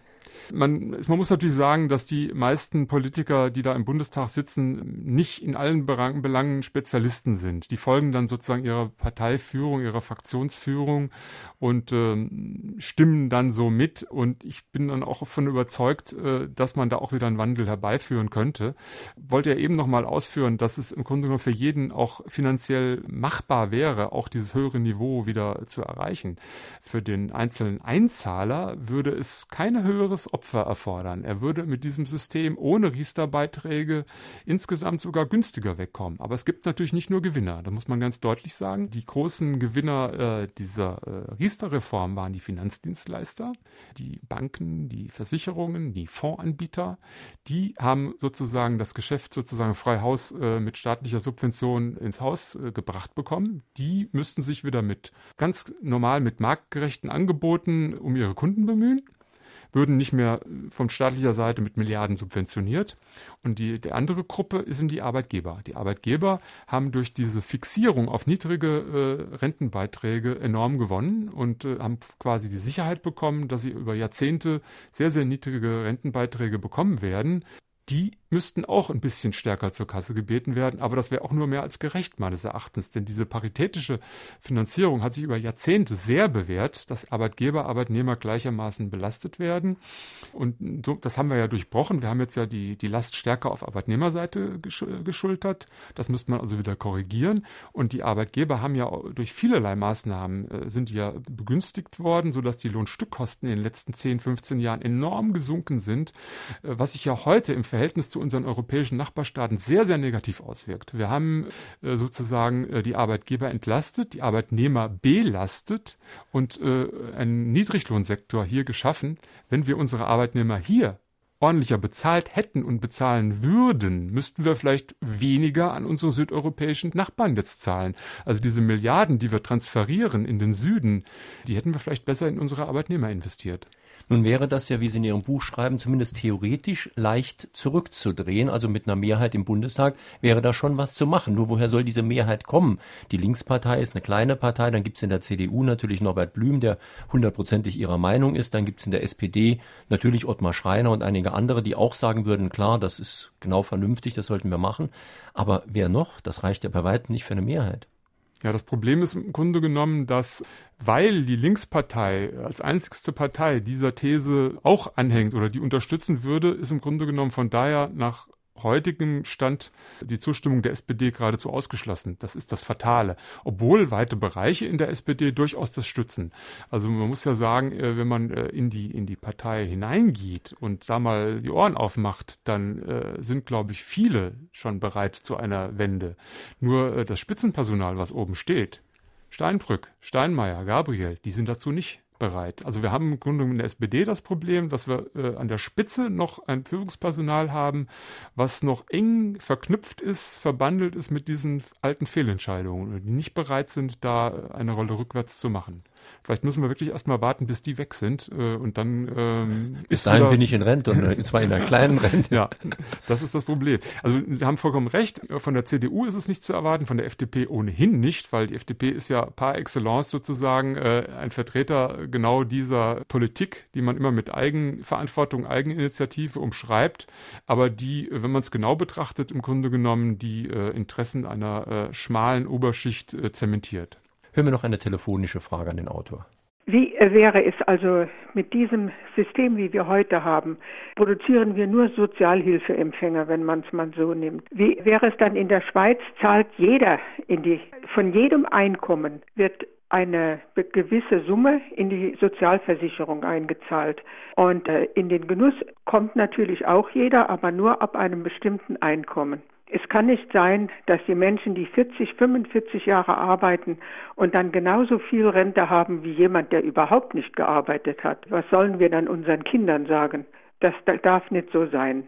man, man muss natürlich sagen, dass die meisten Politiker, die da im Bundestag sitzen, nicht in allen Belangen Spezialisten sind. Die folgen dann sozusagen ihrer Parteiführung, ihrer Fraktionsführung und äh, stimmen dann so mit. Und ich bin dann auch davon überzeugt, äh, dass man da auch wieder einen Wandel herbeiführen könnte. Wollte ja eben nochmal ausführen, dass es im Grunde genommen für jeden auch finanziell machbar wäre, auch dieses höhere Niveau wieder zu erreichen. Für den einzelnen Einzahler würde es keine höheres Opfer erfordern. Er würde mit diesem System ohne Riester-Beiträge insgesamt sogar günstiger wegkommen. Aber es gibt natürlich nicht nur Gewinner, da muss man ganz deutlich sagen. Die großen Gewinner äh, dieser äh, Riester-Reform waren die Finanzdienstleister, die Banken, die Versicherungen, die Fondsanbieter. Die haben sozusagen das Geschäft sozusagen frei Haus äh, mit staatlicher Subvention ins Haus äh, gebracht bekommen. Die müssten sich wieder mit ganz normal mit marktgerechten Angeboten um ihre Kunden bemühen würden nicht mehr von staatlicher Seite mit Milliarden subventioniert. Und die, die andere Gruppe sind die Arbeitgeber. Die Arbeitgeber haben durch diese Fixierung auf niedrige äh, Rentenbeiträge enorm gewonnen und äh, haben quasi die Sicherheit bekommen, dass sie über Jahrzehnte sehr, sehr niedrige Rentenbeiträge bekommen werden die müssten auch ein bisschen stärker zur Kasse gebeten werden, aber das wäre auch nur mehr als gerecht meines Erachtens, denn diese paritätische Finanzierung hat sich über Jahrzehnte sehr bewährt, dass Arbeitgeber, Arbeitnehmer gleichermaßen belastet werden. Und so, das haben wir ja durchbrochen. Wir haben jetzt ja die, die Last stärker auf Arbeitnehmerseite geschultert, das müsste man also wieder korrigieren. Und die Arbeitgeber haben ja durch vielerlei Maßnahmen äh, sind ja begünstigt worden, sodass die Lohnstückkosten in den letzten 10, 15 Jahren enorm gesunken sind, äh, was sich ja heute im Verhältnis Verhältnis zu unseren europäischen Nachbarstaaten sehr, sehr negativ auswirkt. Wir haben äh, sozusagen äh, die Arbeitgeber entlastet, die Arbeitnehmer belastet und äh, einen Niedriglohnsektor hier geschaffen. Wenn wir unsere Arbeitnehmer hier ordentlicher bezahlt hätten und bezahlen würden, müssten wir vielleicht weniger an unsere südeuropäischen Nachbarn jetzt zahlen. Also diese Milliarden, die wir transferieren in den Süden, die hätten wir vielleicht besser in unsere Arbeitnehmer investiert. Nun wäre das ja, wie Sie in Ihrem Buch schreiben, zumindest theoretisch leicht zurückzudrehen. Also mit einer Mehrheit im Bundestag wäre da schon was zu machen. Nur woher soll diese Mehrheit kommen? Die Linkspartei ist eine kleine Partei, dann gibt es in der CDU natürlich Norbert Blüm, der hundertprozentig ihrer Meinung ist, dann gibt es in der SPD natürlich Ottmar Schreiner und einige andere, die auch sagen würden, klar, das ist genau vernünftig, das sollten wir machen. Aber wer noch? Das reicht ja bei weitem nicht für eine Mehrheit. Ja, das Problem ist im Grunde genommen, dass weil die Linkspartei als einzigste Partei dieser These auch anhängt oder die unterstützen würde, ist im Grunde genommen von daher nach heutigem Stand die Zustimmung der SPD geradezu ausgeschlossen. Das ist das Fatale. Obwohl weite Bereiche in der SPD durchaus das stützen. Also man muss ja sagen, äh, wenn man äh, in die, in die Partei hineingeht und da mal die Ohren aufmacht, dann äh, sind, glaube ich, viele schon bereit zu einer Wende. Nur das Spitzenpersonal, was oben steht, Steinbrück, Steinmeier, Gabriel, die sind dazu nicht bereit. Also wir haben im Grunde in der SPD das Problem, dass wir äh, an der Spitze noch ein Führungspersonal haben, was noch eng verknüpft ist, verbandelt ist mit diesen alten Fehlentscheidungen, die nicht bereit sind, da eine Rolle rückwärts zu machen. Vielleicht müssen wir wirklich erstmal warten, bis die weg sind äh, und dann ähm, Bis dahin wieder, bin ich in Rente und äh, zwar in einer kleinen Rente. ja, das ist das Problem. Also Sie haben vollkommen recht, von der CDU ist es nicht zu erwarten, von der FDP ohnehin nicht, weil die FDP ist ja par excellence sozusagen äh, ein Vertreter genau dieser Politik, die man immer mit Eigenverantwortung, Eigeninitiative umschreibt, aber die, wenn man es genau betrachtet, im Grunde genommen die äh, Interessen einer äh, schmalen Oberschicht äh, zementiert. Hören wir noch eine telefonische Frage an den Autor. Wie wäre es also mit diesem System, wie wir heute haben, produzieren wir nur Sozialhilfeempfänger, wenn man es mal so nimmt. Wie wäre es dann in der Schweiz, zahlt jeder in die, von jedem Einkommen wird eine gewisse Summe in die Sozialversicherung eingezahlt. Und äh, in den Genuss kommt natürlich auch jeder, aber nur ab einem bestimmten Einkommen. Es kann nicht sein, dass die Menschen, die 40, 45 Jahre arbeiten und dann genauso viel Rente haben wie jemand, der überhaupt nicht gearbeitet hat. Was sollen wir dann unseren Kindern sagen? Das darf nicht so sein.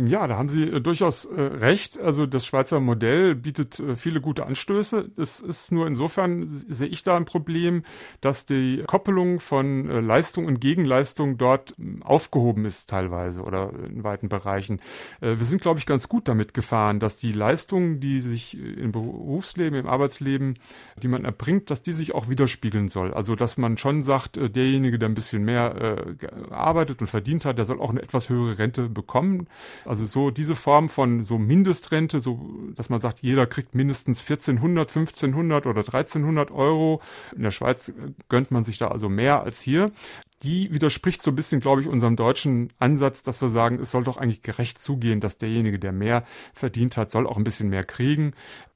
Ja, da haben Sie äh, durchaus äh, recht. Also das Schweizer Modell bietet äh, viele gute Anstöße. Es ist nur insofern, sehe ich da ein Problem, dass die Koppelung von Leistung und Gegenleistung dort ähm, aufgehoben ist teilweise oder in weiten Bereichen. Wir sind, glaube ich, ganz gut damit gefahren, dass die Leistungen, die sich im Berufsleben, im Arbeitsleben, die man erbringt, dass die sich auch widerspiegeln soll. Also dass man schon sagt, derjenige, der ein bisschen mehr arbeitet und verdient hat, der soll auch eine etwas höhere Rente bekommen also so diese Form von so Mindestrente, so dass man sagt, jeder kriegt mindestens 1400, 1500 oder 1300 Euro. In der Schweiz gönnt man sich da also mehr als hier. Die widerspricht so ein bisschen, glaube ich, unserem deutschen Ansatz, dass wir sagen, es soll doch eigentlich gerecht zugehen, dass derjenige, der mehr verdient hat, soll auch ein bisschen mehr kriegen.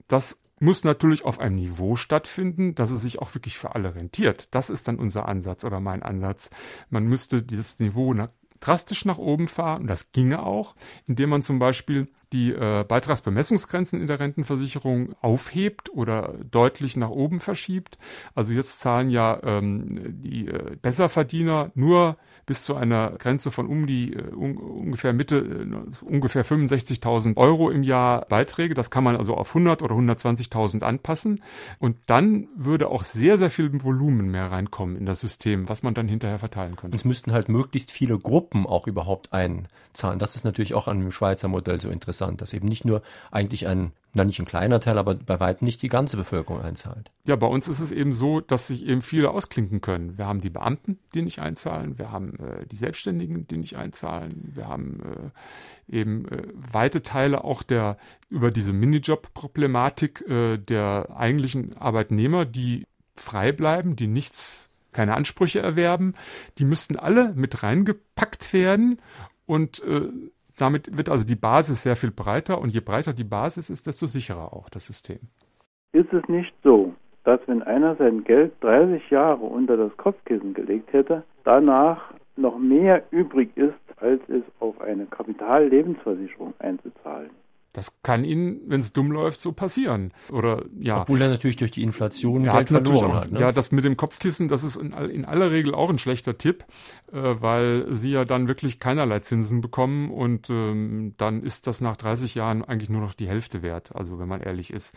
Das muss natürlich auf einem Niveau stattfinden, dass es sich auch wirklich für alle rentiert. Das ist dann unser Ansatz oder mein Ansatz. Man müsste dieses Niveau drastisch nach oben fahren, und das ginge auch, indem man zum Beispiel die äh, Beitragsbemessungsgrenzen in der Rentenversicherung aufhebt oder deutlich nach oben verschiebt. Also jetzt zahlen ja ähm, die äh, Besserverdiener nur bis zu einer Grenze von um die äh, un ungefähr Mitte, äh, ungefähr 65.000 Euro im Jahr Beiträge. Das kann man also auf 100 oder 120.000 anpassen. Und dann würde auch sehr, sehr viel Volumen mehr reinkommen in das System, was man dann hinterher verteilen könnte. Es müssten halt möglichst viele Gruppen auch überhaupt einzahlen. Das ist natürlich auch an dem Schweizer Modell so interessant, dass eben nicht nur eigentlich ein na nicht ein kleiner Teil, aber bei weitem nicht die ganze Bevölkerung einzahlt. Ja, bei uns ist es eben so, dass sich eben viele ausklinken können. Wir haben die Beamten, die nicht einzahlen, wir haben äh, die Selbstständigen, die nicht einzahlen, wir haben äh, eben äh, weite Teile auch der über diese Minijob-Problematik äh, der eigentlichen Arbeitnehmer, die frei bleiben, die nichts keine Ansprüche erwerben, die müssten alle mit reingepackt werden und äh, damit wird also die Basis sehr viel breiter und je breiter die Basis ist, desto sicherer auch das System. Ist es nicht so, dass wenn einer sein Geld 30 Jahre unter das Kopfkissen gelegt hätte, danach noch mehr übrig ist, als es auf eine Kapitallebensversicherung einzuzahlen? Das kann Ihnen, wenn es dumm läuft, so passieren. Oder ja. Obwohl er natürlich durch die Inflation er Geld hat verloren auch, hat. Ne? Ja, das mit dem Kopfkissen, das ist in, in aller Regel auch ein schlechter Tipp, äh, weil Sie ja dann wirklich keinerlei Zinsen bekommen und ähm, dann ist das nach 30 Jahren eigentlich nur noch die Hälfte wert. Also wenn man ehrlich ist.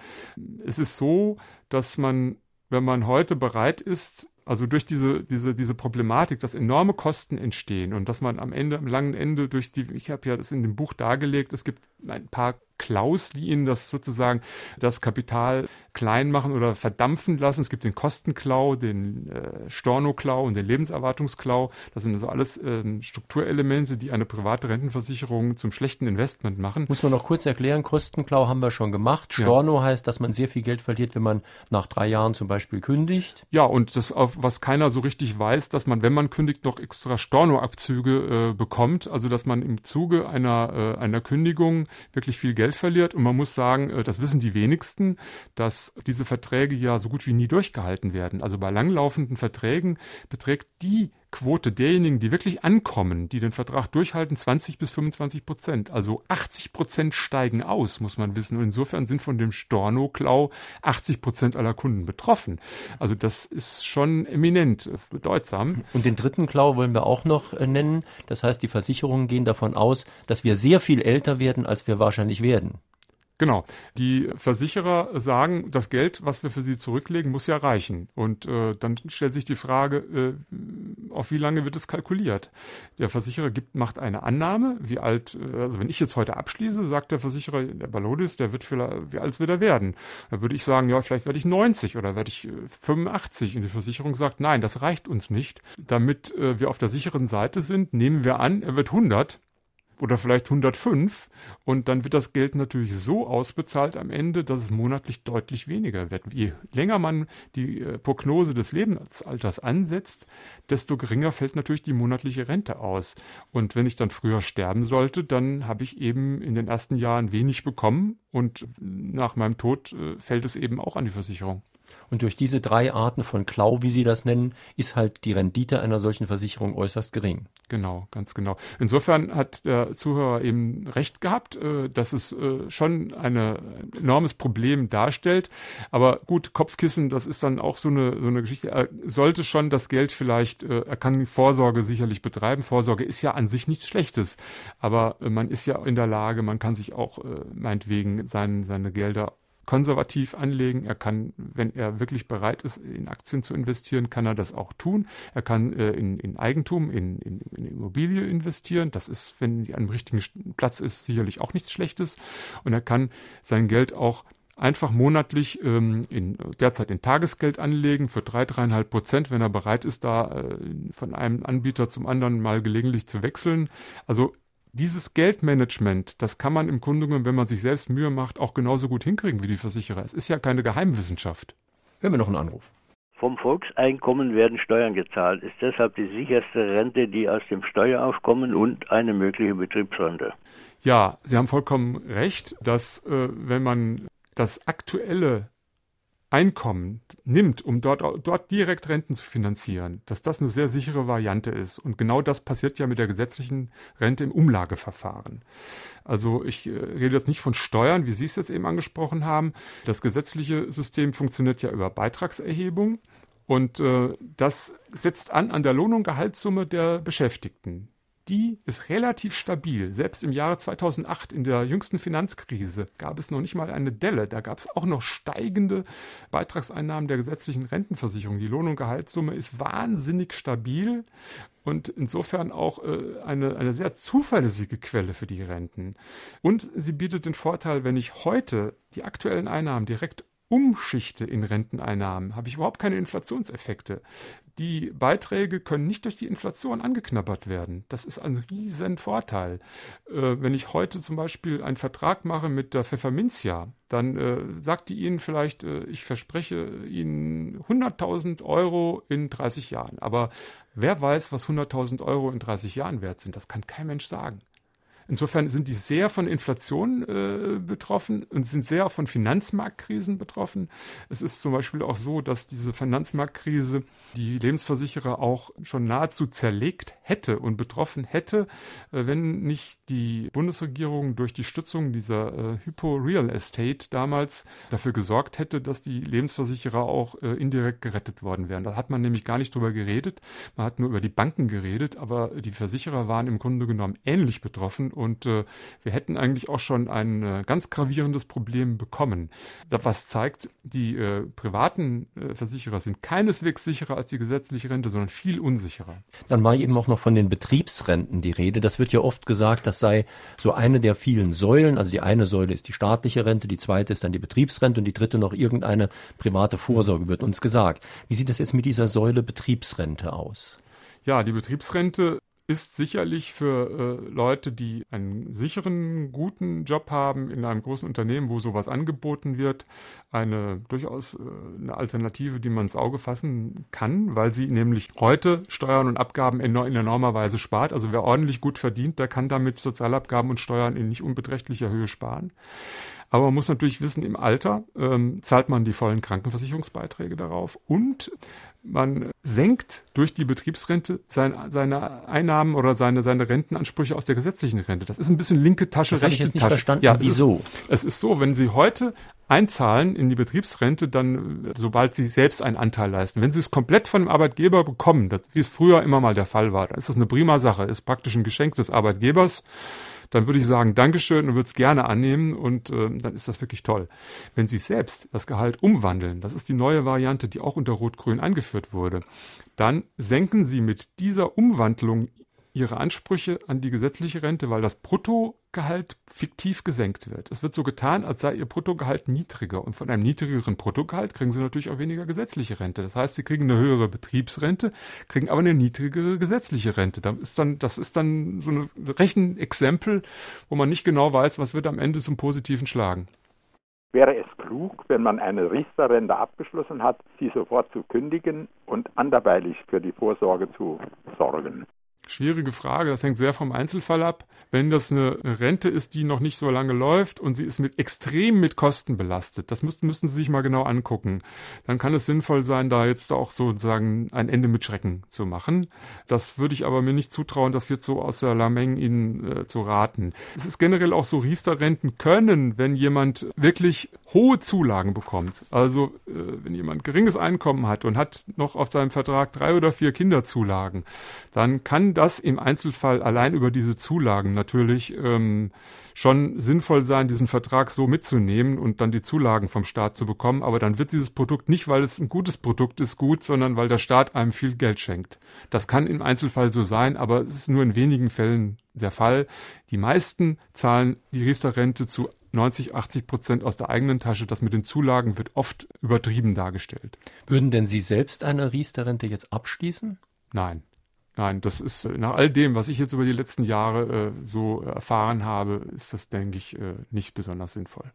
Es ist so, dass man, wenn man heute bereit ist, also durch diese, diese, diese Problematik, dass enorme Kosten entstehen und dass man am Ende, am langen Ende durch die, ich habe ja das in dem Buch dargelegt, es gibt ein paar Klaus, die ihnen das sozusagen das Kapital klein machen oder verdampfen lassen. Es gibt den Kostenklau, den äh, Stornoklau und den Lebenserwartungsklau. Das sind also alles ähm, Strukturelemente, die eine private Rentenversicherung zum schlechten Investment machen. Muss man noch kurz erklären, Kostenklau haben wir schon gemacht. Storno ja. heißt, dass man sehr viel Geld verliert, wenn man nach drei Jahren zum Beispiel kündigt. Ja, und das, auf was keiner so richtig weiß, dass man, wenn man kündigt, noch extra Stornoabzüge äh, bekommt. Also dass man im Zuge einer, äh, einer Kündigung wirklich viel Geld Geld verliert. Und man muss sagen, äh, das wissen die wenigsten, dass diese Verträge ja so gut wie nie durchgehalten werden. Also bei langlaufenden Verträgen beträgt die Quote derjenigen, die wirklich ankommen, die den Vertrag durchhalten, 20 bis 25 Prozent. Also 80 Prozent steigen aus, muss man wissen. Und insofern sind von dem Storno-Klau 80 Prozent aller Kunden betroffen. Also das ist schon eminent äh, bedeutsam. Und den dritten Klau wollen wir auch noch äh, nennen. Das heißt, die Versicherungen gehen davon aus, dass wir sehr viel älter werden, als wir wahrscheinlich werden. Genau. Die Versicherer sagen, das Geld, was wir für sie zurücklegen, muss ja reichen. Und äh, dann stellt sich die Frage, äh, auf wie lange wird es kalkuliert? Der Versicherer gibt, macht eine Annahme, wie alt, äh, also wenn ich jetzt heute abschließe, sagt der Versicherer, der Ballodis, der wird vielleicht, wie alt wird er werden? Da würde ich sagen, ja, vielleicht werde ich 90 oder werde ich 85. Äh, Und die Versicherung sagt, nein, das reicht uns nicht. Damit äh, wir auf der sicheren Seite sind, nehmen wir an, er wird 100 oder vielleicht 105 und dann wird das Geld natürlich so ausbezahlt am Ende, dass es monatlich deutlich weniger wird. Je länger man die äh, Prognose des Lebensalters ansetzt, desto geringer fällt natürlich die monatliche Rente aus. Und wenn ich dann früher sterben sollte, dann habe ich eben in den ersten Jahren wenig bekommen und nach meinem Tod äh, fällt es eben auch an die Versicherung. Und durch diese drei Arten von Klau, wie Sie das nennen, ist halt die Rendite einer solchen Versicherung äußerst gering. Genau, ganz genau. Insofern hat der Zuhörer eben recht gehabt, äh, dass es äh, schon ein enormes Problem darstellt. Aber gut, Kopfkissen, das ist dann auch so eine, so eine Geschichte. Er sollte schon das Geld vielleicht, äh, er kann Vorsorge sicherlich betreiben. Vorsorge ist ja an sich nichts Schlechtes. Aber man ist ja in der Lage, man kann sich auch meinetwegen sein, seine Gelder konservativ anlegen. Er kann, wenn er wirklich bereit ist, in Aktien zu investieren, kann er das auch tun. Er kann äh, in, in, Eigentum, in, in, in, Immobilie investieren. Das ist, wenn die an einem richtigen Platz ist, sicherlich auch nichts Schlechtes. Und er kann sein Geld auch einfach monatlich ähm, in, derzeit in Tagesgeld anlegen für drei, dreieinhalb Prozent, wenn er bereit ist, da äh, von einem Anbieter zum anderen mal gelegentlich zu wechseln. Also dieses Geldmanagement, das kann man im Grunde genommen, wenn man sich selbst Mühe macht, auch genauso gut hinkriegen wie die Versicherer. Es ist ja keine Geheimwissenschaft. Hören wir noch einen Anruf. Vom Volkseinkommen werden Steuern gezahlt, ist deshalb die sicherste Rente die aus dem Steueraufkommen und eine mögliche Betriebsrente. Ja, Sie haben vollkommen recht, dass äh, wenn man das aktuelle Einkommen nimmt, um dort, dort direkt Renten zu finanzieren, dass das eine sehr sichere Variante ist. Und genau das passiert ja mit der gesetzlichen Rente im Umlageverfahren. Also ich äh, rede jetzt nicht von Steuern, wie Sie es jetzt eben angesprochen haben. Das gesetzliche System funktioniert ja über Beitragserhebung. Und äh, das setzt an an der Lohn- und Gehaltssumme der Beschäftigten die ist relativ stabil. Selbst im Jahre 2008 in der jüngsten Finanzkrise gab es noch nicht mal eine Delle. Da gab es auch noch steigende Beitragseinnahmen der gesetzlichen Rentenversicherung. Die Lohn- und Gehaltssumme ist wahnsinnig stabil und insofern auch äh, eine, eine sehr zuverlässige Quelle für die Renten. Und sie bietet den Vorteil, wenn ich heute die aktuellen Einnahmen direkt umschichte in Renteneinnahmen, habe ich überhaupt keine Inflationseffekte. Die Beiträge können nicht durch die Inflation angeknabbert werden. Das ist ein riesen Vorteil. Äh, wenn ich heute zum Beispiel einen Vertrag mache mit der Pfefferminzia, dann äh, sagt die Ihnen vielleicht, äh, ich verspreche Ihnen 100.000 Euro in 30 Jahren. Aber wer weiß, was 100.000 Euro in 30 Jahren wert sind? Das kann kein Mensch sagen. Insofern sind die sehr von Inflation äh, betroffen und sind sehr von Finanzmarktkrisen betroffen. Es ist zum Beispiel auch so, dass diese Finanzmarktkrise die Lebensversicherer auch schon nahezu zerlegt hätte und betroffen hätte, äh, wenn nicht die Bundesregierung durch die Stützung dieser äh, Hypo Real Estate damals dafür gesorgt hätte, dass die Lebensversicherer auch äh, indirekt gerettet worden wären. Da hat man nämlich gar nicht drüber geredet. Man hat nur über die Banken geredet, aber die Versicherer waren im Grunde genommen ähnlich betroffen und äh, wir hätten eigentlich auch schon ein äh, ganz gravierendes Problem bekommen. Was zeigt, die äh, privaten äh, Versicherer sind keineswegs sicherer als die gesetzliche Rente, sondern viel unsicherer. Dann war eben auch noch von den Betriebsrenten die Rede. Das wird ja oft gesagt, das sei so eine der vielen Säulen. Also die eine Säule ist die staatliche Rente, die zweite ist dann die Betriebsrente und die dritte noch irgendeine private Vorsorge, wird uns gesagt. Wie sieht das jetzt mit dieser Säule Betriebsrente aus? Ja, die Betriebsrente ist sicherlich für äh, Leute, die einen sicheren, guten Job haben in einem großen Unternehmen, wo sowas angeboten wird, eine durchaus äh, eine Alternative, die man ins Auge fassen kann, weil sie nämlich heute Steuern und Abgaben in, in enormer Weise spart. Also wer ordentlich gut verdient, der kann damit Sozialabgaben und Steuern in nicht unbeträchtlicher Höhe sparen. Aber man muss natürlich wissen, im Alter ähm, zahlt man die vollen Krankenversicherungsbeiträge darauf und man senkt durch die Betriebsrente sein, seine Einnahmen oder seine, seine Rentenansprüche aus der gesetzlichen Rente. Das ist ein bisschen linke Tasche, das rechte ich jetzt nicht Tasche. Verstanden. Ja, Wieso? Es ist, es ist so, wenn Sie heute einzahlen in die Betriebsrente, dann sobald Sie selbst einen Anteil leisten. Wenn Sie es komplett von dem Arbeitgeber bekommen, das, wie es früher immer mal der Fall war, dann ist das eine prima Sache, ist praktisch ein Geschenk des Arbeitgebers dann würde ich sagen, Dankeschön und würde es gerne annehmen und äh, dann ist das wirklich toll. Wenn Sie selbst das Gehalt umwandeln, das ist die neue Variante, die auch unter Rot-Grün eingeführt wurde, dann senken Sie mit dieser Umwandlung ihre Ansprüche an die gesetzliche Rente, weil das Bruttogehalt fiktiv gesenkt wird. Es wird so getan, als sei ihr Bruttogehalt niedriger. Und von einem niedrigeren Bruttogehalt kriegen sie natürlich auch weniger gesetzliche Rente. Das heißt, sie kriegen eine höhere Betriebsrente, kriegen aber eine niedrigere gesetzliche Rente. Das ist dann, das ist dann so ein Rechenexempel, wo man nicht genau weiß, was wird am Ende zum Positiven schlagen. Wäre es klug, wenn man eine Riester-Rente abgeschlossen hat, sie sofort zu kündigen und anderweitig für die Vorsorge zu sorgen? Schwierige Frage, das hängt sehr vom Einzelfall ab. Wenn das eine Rente ist, die noch nicht so lange läuft und sie ist mit extrem mit Kosten belastet, das müssten, müssten Sie sich mal genau angucken, dann kann es sinnvoll sein, da jetzt auch sozusagen ein Ende mit Schrecken zu machen. Das würde ich aber mir nicht zutrauen, das jetzt so aus der Lameng Ihnen äh, zu raten. Es ist generell auch so, Riester-Renten können, wenn jemand wirklich hohe Zulagen bekommt, also äh, wenn jemand geringes Einkommen hat und hat noch auf seinem Vertrag drei oder vier Kinderzulagen, dann kann das im Einzelfall allein über diese Zulagen natürlich ähm, schon sinnvoll sein, diesen Vertrag so mitzunehmen und dann die Zulagen vom Staat zu bekommen. Aber dann wird dieses Produkt nicht, weil es ein gutes Produkt ist, gut, sondern weil der Staat einem viel Geld schenkt. Das kann im Einzelfall so sein, aber es ist nur in wenigen Fällen der Fall. Die meisten zahlen die Riester-Rente zu 90, 80 Prozent aus der eigenen Tasche. Das mit den Zulagen wird oft übertrieben dargestellt. Würden denn Sie selbst eine Riester-Rente jetzt abschließen? Nein. Nein, das ist nach all dem, was ich jetzt über die letzten Jahre äh, so erfahren habe, ist das, denke ich, äh, nicht besonders sinnvoll.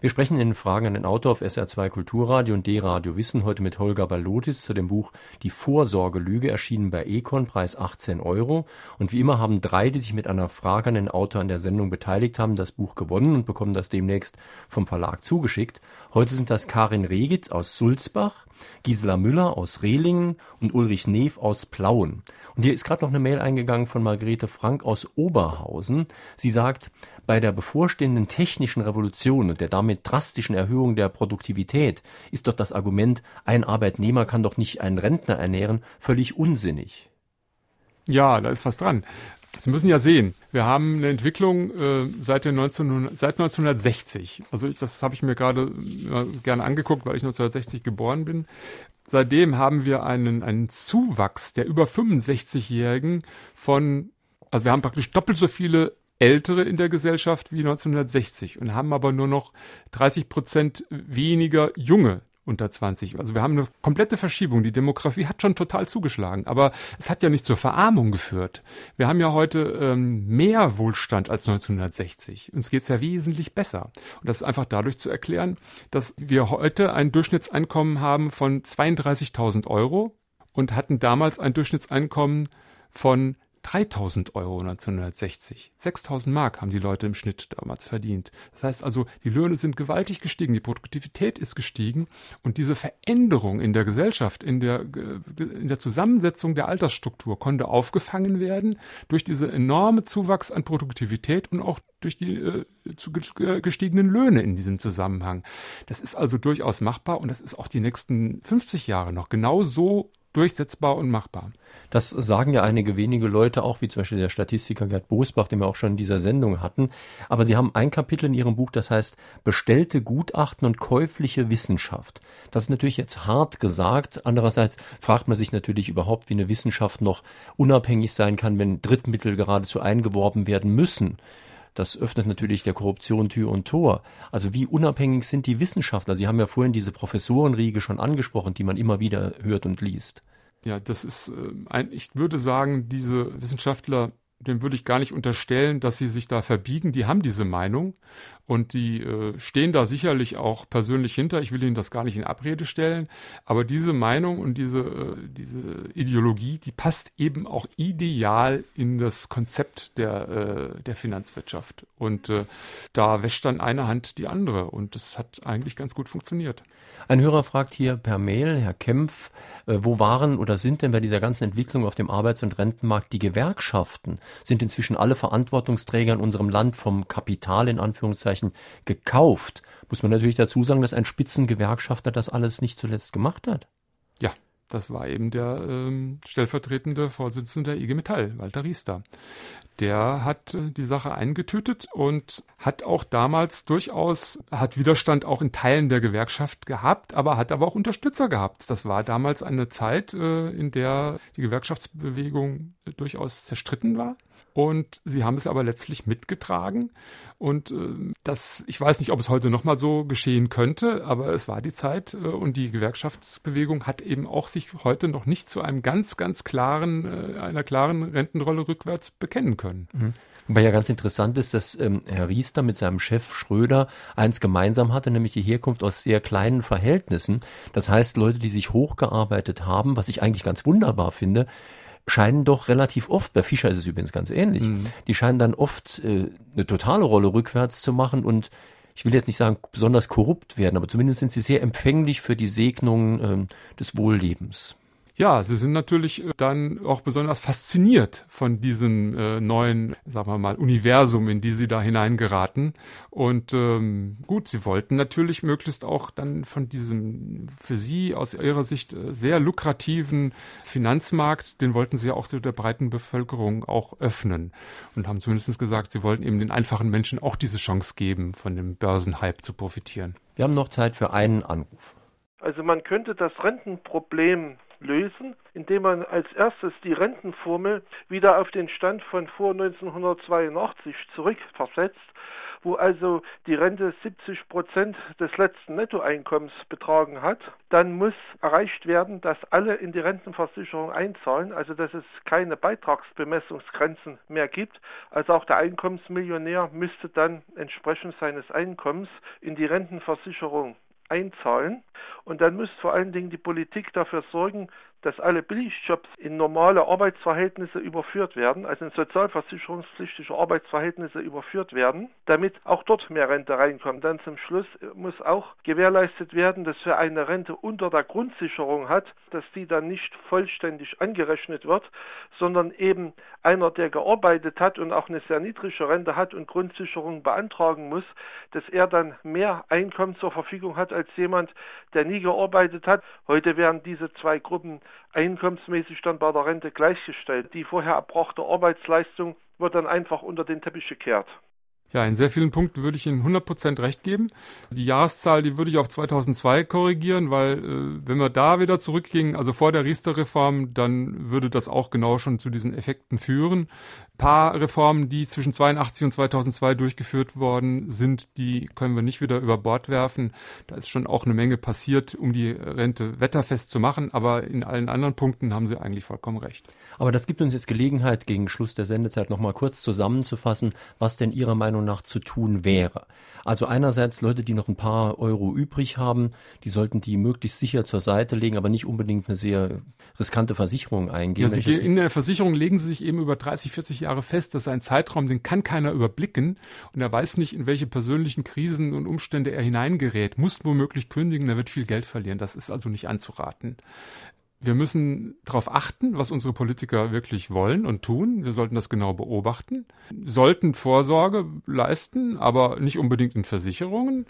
Wir sprechen in Fragen an den Autor auf SR2 Kulturradio und D-Radio Wissen heute mit Holger Balotis zu dem Buch Die Vorsorgelüge, erschienen bei Econ, Preis 18 Euro. Und wie immer haben drei, die sich mit einer Frage an den Autor an der Sendung beteiligt haben, das Buch gewonnen und bekommen das demnächst vom Verlag zugeschickt. Heute sind das Karin Regitz aus Sulzbach, Gisela Müller aus Rehlingen und Ulrich Neef aus Plauen. Und hier ist gerade noch eine Mail eingegangen von Margarete Frank aus Oberhausen. Sie sagt, bei der bevorstehenden technischen Revolution und der damit drastischen Erhöhung der Produktivität ist doch das Argument, ein Arbeitnehmer kann doch nicht einen Rentner ernähren, völlig unsinnig. Ja, da ist was dran. Sie müssen ja sehen, wir haben eine Entwicklung äh, seit, den 19, seit 1960. Also ich, das habe ich mir gerade äh, gerne angeguckt, weil ich 1960 geboren bin. Seitdem haben wir einen, einen Zuwachs der über 65-Jährigen von, also wir haben praktisch doppelt so viele Ältere in der Gesellschaft wie 1960 und haben aber nur noch 30 Prozent weniger Junge unter 20. Also wir haben eine komplette Verschiebung. Die Demografie hat schon total zugeschlagen, aber es hat ja nicht zur Verarmung geführt. Wir haben ja heute ähm, mehr Wohlstand als 1960. Uns geht es ja wesentlich besser. Und das ist einfach dadurch zu erklären, dass wir heute ein Durchschnittseinkommen haben von 32.000 Euro und hatten damals ein Durchschnittseinkommen von 3000 Euro 1960. 6000 Mark haben die Leute im Schnitt damals verdient. Das heißt also, die Löhne sind gewaltig gestiegen, die Produktivität ist gestiegen und diese Veränderung in der Gesellschaft, in der, in der Zusammensetzung der Altersstruktur konnte aufgefangen werden durch diese enorme Zuwachs an Produktivität und auch durch die äh, zu gestiegenen Löhne in diesem Zusammenhang. Das ist also durchaus machbar und das ist auch die nächsten 50 Jahre noch genau so durchsetzbar und machbar. Das sagen ja einige wenige Leute auch, wie zum Beispiel der Statistiker Gerd Bosbach, den wir auch schon in dieser Sendung hatten. Aber Sie haben ein Kapitel in Ihrem Buch, das heißt bestellte Gutachten und käufliche Wissenschaft. Das ist natürlich jetzt hart gesagt. Andererseits fragt man sich natürlich überhaupt, wie eine Wissenschaft noch unabhängig sein kann, wenn Drittmittel geradezu eingeworben werden müssen. Das öffnet natürlich der Korruption Tür und Tor. Also wie unabhängig sind die Wissenschaftler? Sie haben ja vorhin diese Professorenriege schon angesprochen, die man immer wieder hört und liest. Ja, das ist äh, ein, ich würde sagen, diese Wissenschaftler dem würde ich gar nicht unterstellen, dass sie sich da verbiegen. Die haben diese Meinung und die äh, stehen da sicherlich auch persönlich hinter. Ich will ihnen das gar nicht in Abrede stellen. Aber diese Meinung und diese, äh, diese Ideologie, die passt eben auch ideal in das Konzept der, äh, der Finanzwirtschaft. Und äh, da wäscht dann eine Hand die andere. Und das hat eigentlich ganz gut funktioniert. Ein Hörer fragt hier per Mail, Herr Kempf, äh, wo waren oder sind denn bei dieser ganzen Entwicklung auf dem Arbeits- und Rentenmarkt die Gewerkschaften? Sind inzwischen alle Verantwortungsträger in unserem Land vom Kapital in Anführungszeichen gekauft? Muss man natürlich dazu sagen, dass ein Spitzengewerkschafter das alles nicht zuletzt gemacht hat. Das war eben der ähm, stellvertretende Vorsitzende der IG Metall, Walter Riester. Der hat äh, die Sache eingetütet und hat auch damals durchaus, hat Widerstand auch in Teilen der Gewerkschaft gehabt, aber hat aber auch Unterstützer gehabt. Das war damals eine Zeit, äh, in der die Gewerkschaftsbewegung durchaus zerstritten war. Und sie haben es aber letztlich mitgetragen. Und äh, das, ich weiß nicht, ob es heute nochmal so geschehen könnte, aber es war die Zeit äh, und die Gewerkschaftsbewegung hat eben auch sich heute noch nicht zu einem ganz, ganz klaren, äh, einer klaren Rentenrolle rückwärts bekennen können. Mhm. Wobei ja ganz interessant ist, dass ähm, Herr Riester mit seinem Chef Schröder eins gemeinsam hatte, nämlich die Herkunft aus sehr kleinen Verhältnissen. Das heißt, Leute, die sich hochgearbeitet haben, was ich eigentlich ganz wunderbar finde, scheinen doch relativ oft, bei Fischer ist es übrigens ganz ähnlich, mhm. die scheinen dann oft äh, eine totale Rolle rückwärts zu machen und ich will jetzt nicht sagen besonders korrupt werden, aber zumindest sind sie sehr empfänglich für die Segnungen ähm, des Wohllebens. Ja, sie sind natürlich äh, dann auch besonders fasziniert von diesem äh, neuen, sagen wir mal, Universum, in die sie da hineingeraten. Und ähm, gut, sie wollten natürlich möglichst auch dann von diesem für sie aus ihrer Sicht äh, sehr lukrativen Finanzmarkt, den wollten sie auch so der breiten Bevölkerung auch öffnen und haben zumindest gesagt, sie wollten eben den einfachen Menschen auch diese Chance geben, von dem Börsenhype zu profitieren. Wir haben noch Zeit für einen Anruf. Also man könnte das Rentenproblem lösen, indem man als erstes die Rentenformel wieder auf den Stand von vor 1982 zurückversetzt, wo also die Rente 70 Prozent des letzten Nettoeinkommens betragen hat, dann muss erreicht werden, dass alle in die Rentenversicherung einzahlen, also dass es keine Beitragsbemessungsgrenzen mehr gibt. Also auch der Einkommensmillionär müsste dann entsprechend seines Einkommens in die Rentenversicherung einzahlen. Und dann muss vor allen Dingen die Politik dafür sorgen, dass alle Billigjobs in normale Arbeitsverhältnisse überführt werden, also in sozialversicherungspflichtige Arbeitsverhältnisse überführt werden, damit auch dort mehr Rente reinkommt. Dann zum Schluss muss auch gewährleistet werden, dass wer eine Rente unter der Grundsicherung hat, dass die dann nicht vollständig angerechnet wird, sondern eben einer, der gearbeitet hat und auch eine sehr niedrige Rente hat und Grundsicherung beantragen muss, dass er dann mehr Einkommen zur Verfügung hat als jemand, der nie gearbeitet hat. Heute werden diese zwei Gruppen einkommensmäßig dann bei der Rente gleichgestellt. Die vorher erbrachte Arbeitsleistung wird dann einfach unter den Teppich gekehrt. Ja, in sehr vielen Punkten würde ich Ihnen 100% recht geben. Die Jahreszahl, die würde ich auf 2002 korrigieren, weil äh, wenn wir da wieder zurückgingen, also vor der Riester-Reform, dann würde das auch genau schon zu diesen Effekten führen paar Reformen, die zwischen 82 und 2002 durchgeführt worden sind, die können wir nicht wieder über Bord werfen. Da ist schon auch eine Menge passiert, um die Rente wetterfest zu machen, aber in allen anderen Punkten haben Sie eigentlich vollkommen recht. Aber das gibt uns jetzt Gelegenheit, gegen Schluss der Sendezeit nochmal kurz zusammenzufassen, was denn Ihrer Meinung nach zu tun wäre. Also einerseits Leute, die noch ein paar Euro übrig haben, die sollten die möglichst sicher zur Seite legen, aber nicht unbedingt eine sehr riskante Versicherung eingehen. Ja, in der Versicherung legen Sie sich eben über 30, 40 Jahre Jahre fest. Das ist ein Zeitraum, den kann keiner überblicken. Und er weiß nicht, in welche persönlichen Krisen und Umstände er hineingerät, muss womöglich kündigen, er wird viel Geld verlieren. Das ist also nicht anzuraten. Wir müssen darauf achten, was unsere Politiker wirklich wollen und tun. Wir sollten das genau beobachten, sollten Vorsorge leisten, aber nicht unbedingt in Versicherungen.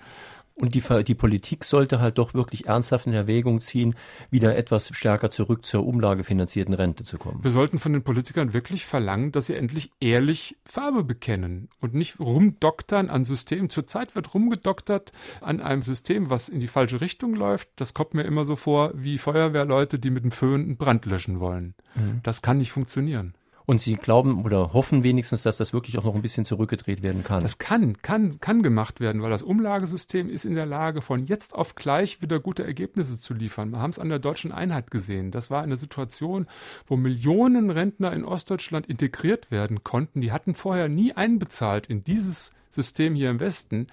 Und die, die Politik sollte halt doch wirklich ernsthaft in Erwägung ziehen, wieder etwas stärker zurück zur umlagefinanzierten Rente zu kommen. Wir sollten von den Politikern wirklich verlangen, dass sie endlich ehrlich Farbe bekennen und nicht rumdoktern an Systemen. Zurzeit wird rumgedoktert an einem System, was in die falsche Richtung läuft. Das kommt mir immer so vor wie Feuerwehrleute, die mit dem Föhn einen Brand löschen wollen. Mhm. Das kann nicht funktionieren. Und Sie glauben oder hoffen wenigstens, dass das wirklich auch noch ein bisschen zurückgedreht werden kann. Das kann, kann, kann gemacht werden, weil das Umlagesystem ist in der Lage, von jetzt auf gleich wieder gute Ergebnisse zu liefern. Wir haben es an der deutschen Einheit gesehen. Das war eine Situation, wo Millionen Rentner in Ostdeutschland integriert werden konnten. Die hatten vorher nie einbezahlt in dieses System hier im Westen.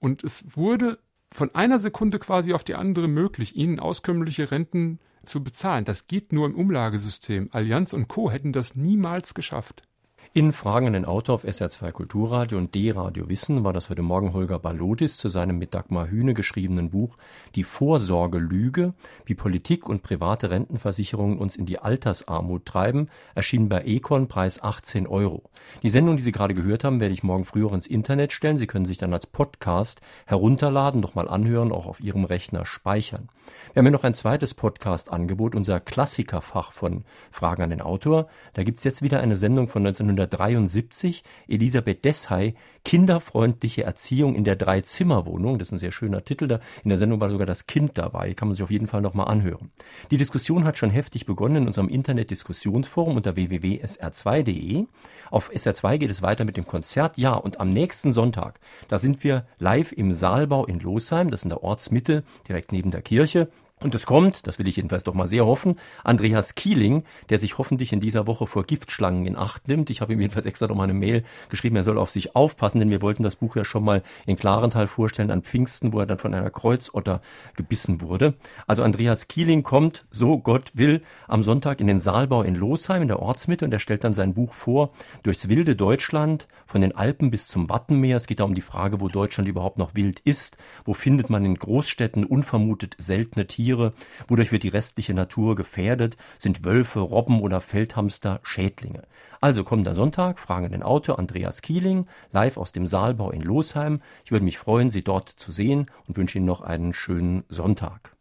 Und es wurde von einer Sekunde quasi auf die andere möglich, ihnen auskömmliche Renten zu bezahlen. Das geht nur im Umlagesystem. Allianz und Co. hätten das niemals geschafft. In Fragen an den Autor auf SR2 Kulturradio und D-Radio Wissen war das heute Morgen Holger Balodis zu seinem mit Dagmar Hühne geschriebenen Buch Die Vorsorgelüge, wie Politik und private Rentenversicherungen uns in die Altersarmut treiben, erschienen bei Econ, Preis 18 Euro. Die Sendung, die Sie gerade gehört haben, werde ich morgen früh auch ins Internet stellen. Sie können sich dann als Podcast herunterladen, nochmal anhören, auch auf Ihrem Rechner speichern. Wir haben ja noch ein zweites Podcast-Angebot, unser Klassikerfach von Fragen an den Autor. Da gibt's jetzt wieder eine Sendung von 19 1973 Elisabeth Dessay Kinderfreundliche Erziehung in der Dreizimmerwohnung. Das ist ein sehr schöner Titel. Da in der Sendung war sogar das Kind dabei. Kann man sich auf jeden Fall nochmal anhören. Die Diskussion hat schon heftig begonnen in unserem Internet-Diskussionsforum unter www.sr2.de. Auf SR2 geht es weiter mit dem Konzert. Ja, und am nächsten Sonntag, da sind wir live im Saalbau in Losheim. Das ist in der Ortsmitte, direkt neben der Kirche. Und es kommt, das will ich jedenfalls doch mal sehr hoffen, Andreas Kieling, der sich hoffentlich in dieser Woche vor Giftschlangen in Acht nimmt. Ich habe ihm jedenfalls extra noch mal eine Mail geschrieben, er soll auf sich aufpassen, denn wir wollten das Buch ja schon mal in Klarenthal vorstellen an Pfingsten, wo er dann von einer Kreuzotter gebissen wurde. Also Andreas Kieling kommt, so Gott will, am Sonntag in den Saalbau in Losheim in der Ortsmitte und er stellt dann sein Buch vor, durchs wilde Deutschland, von den Alpen bis zum Wattenmeer. Es geht da um die Frage, wo Deutschland überhaupt noch wild ist, wo findet man in Großstädten unvermutet seltene Tiere, Tiere, wodurch wird die restliche Natur gefährdet, sind Wölfe, Robben oder Feldhamster Schädlinge. Also kommender Sonntag, fragen den Autor Andreas Kieling, live aus dem Saalbau in Losheim. Ich würde mich freuen, Sie dort zu sehen und wünsche Ihnen noch einen schönen Sonntag.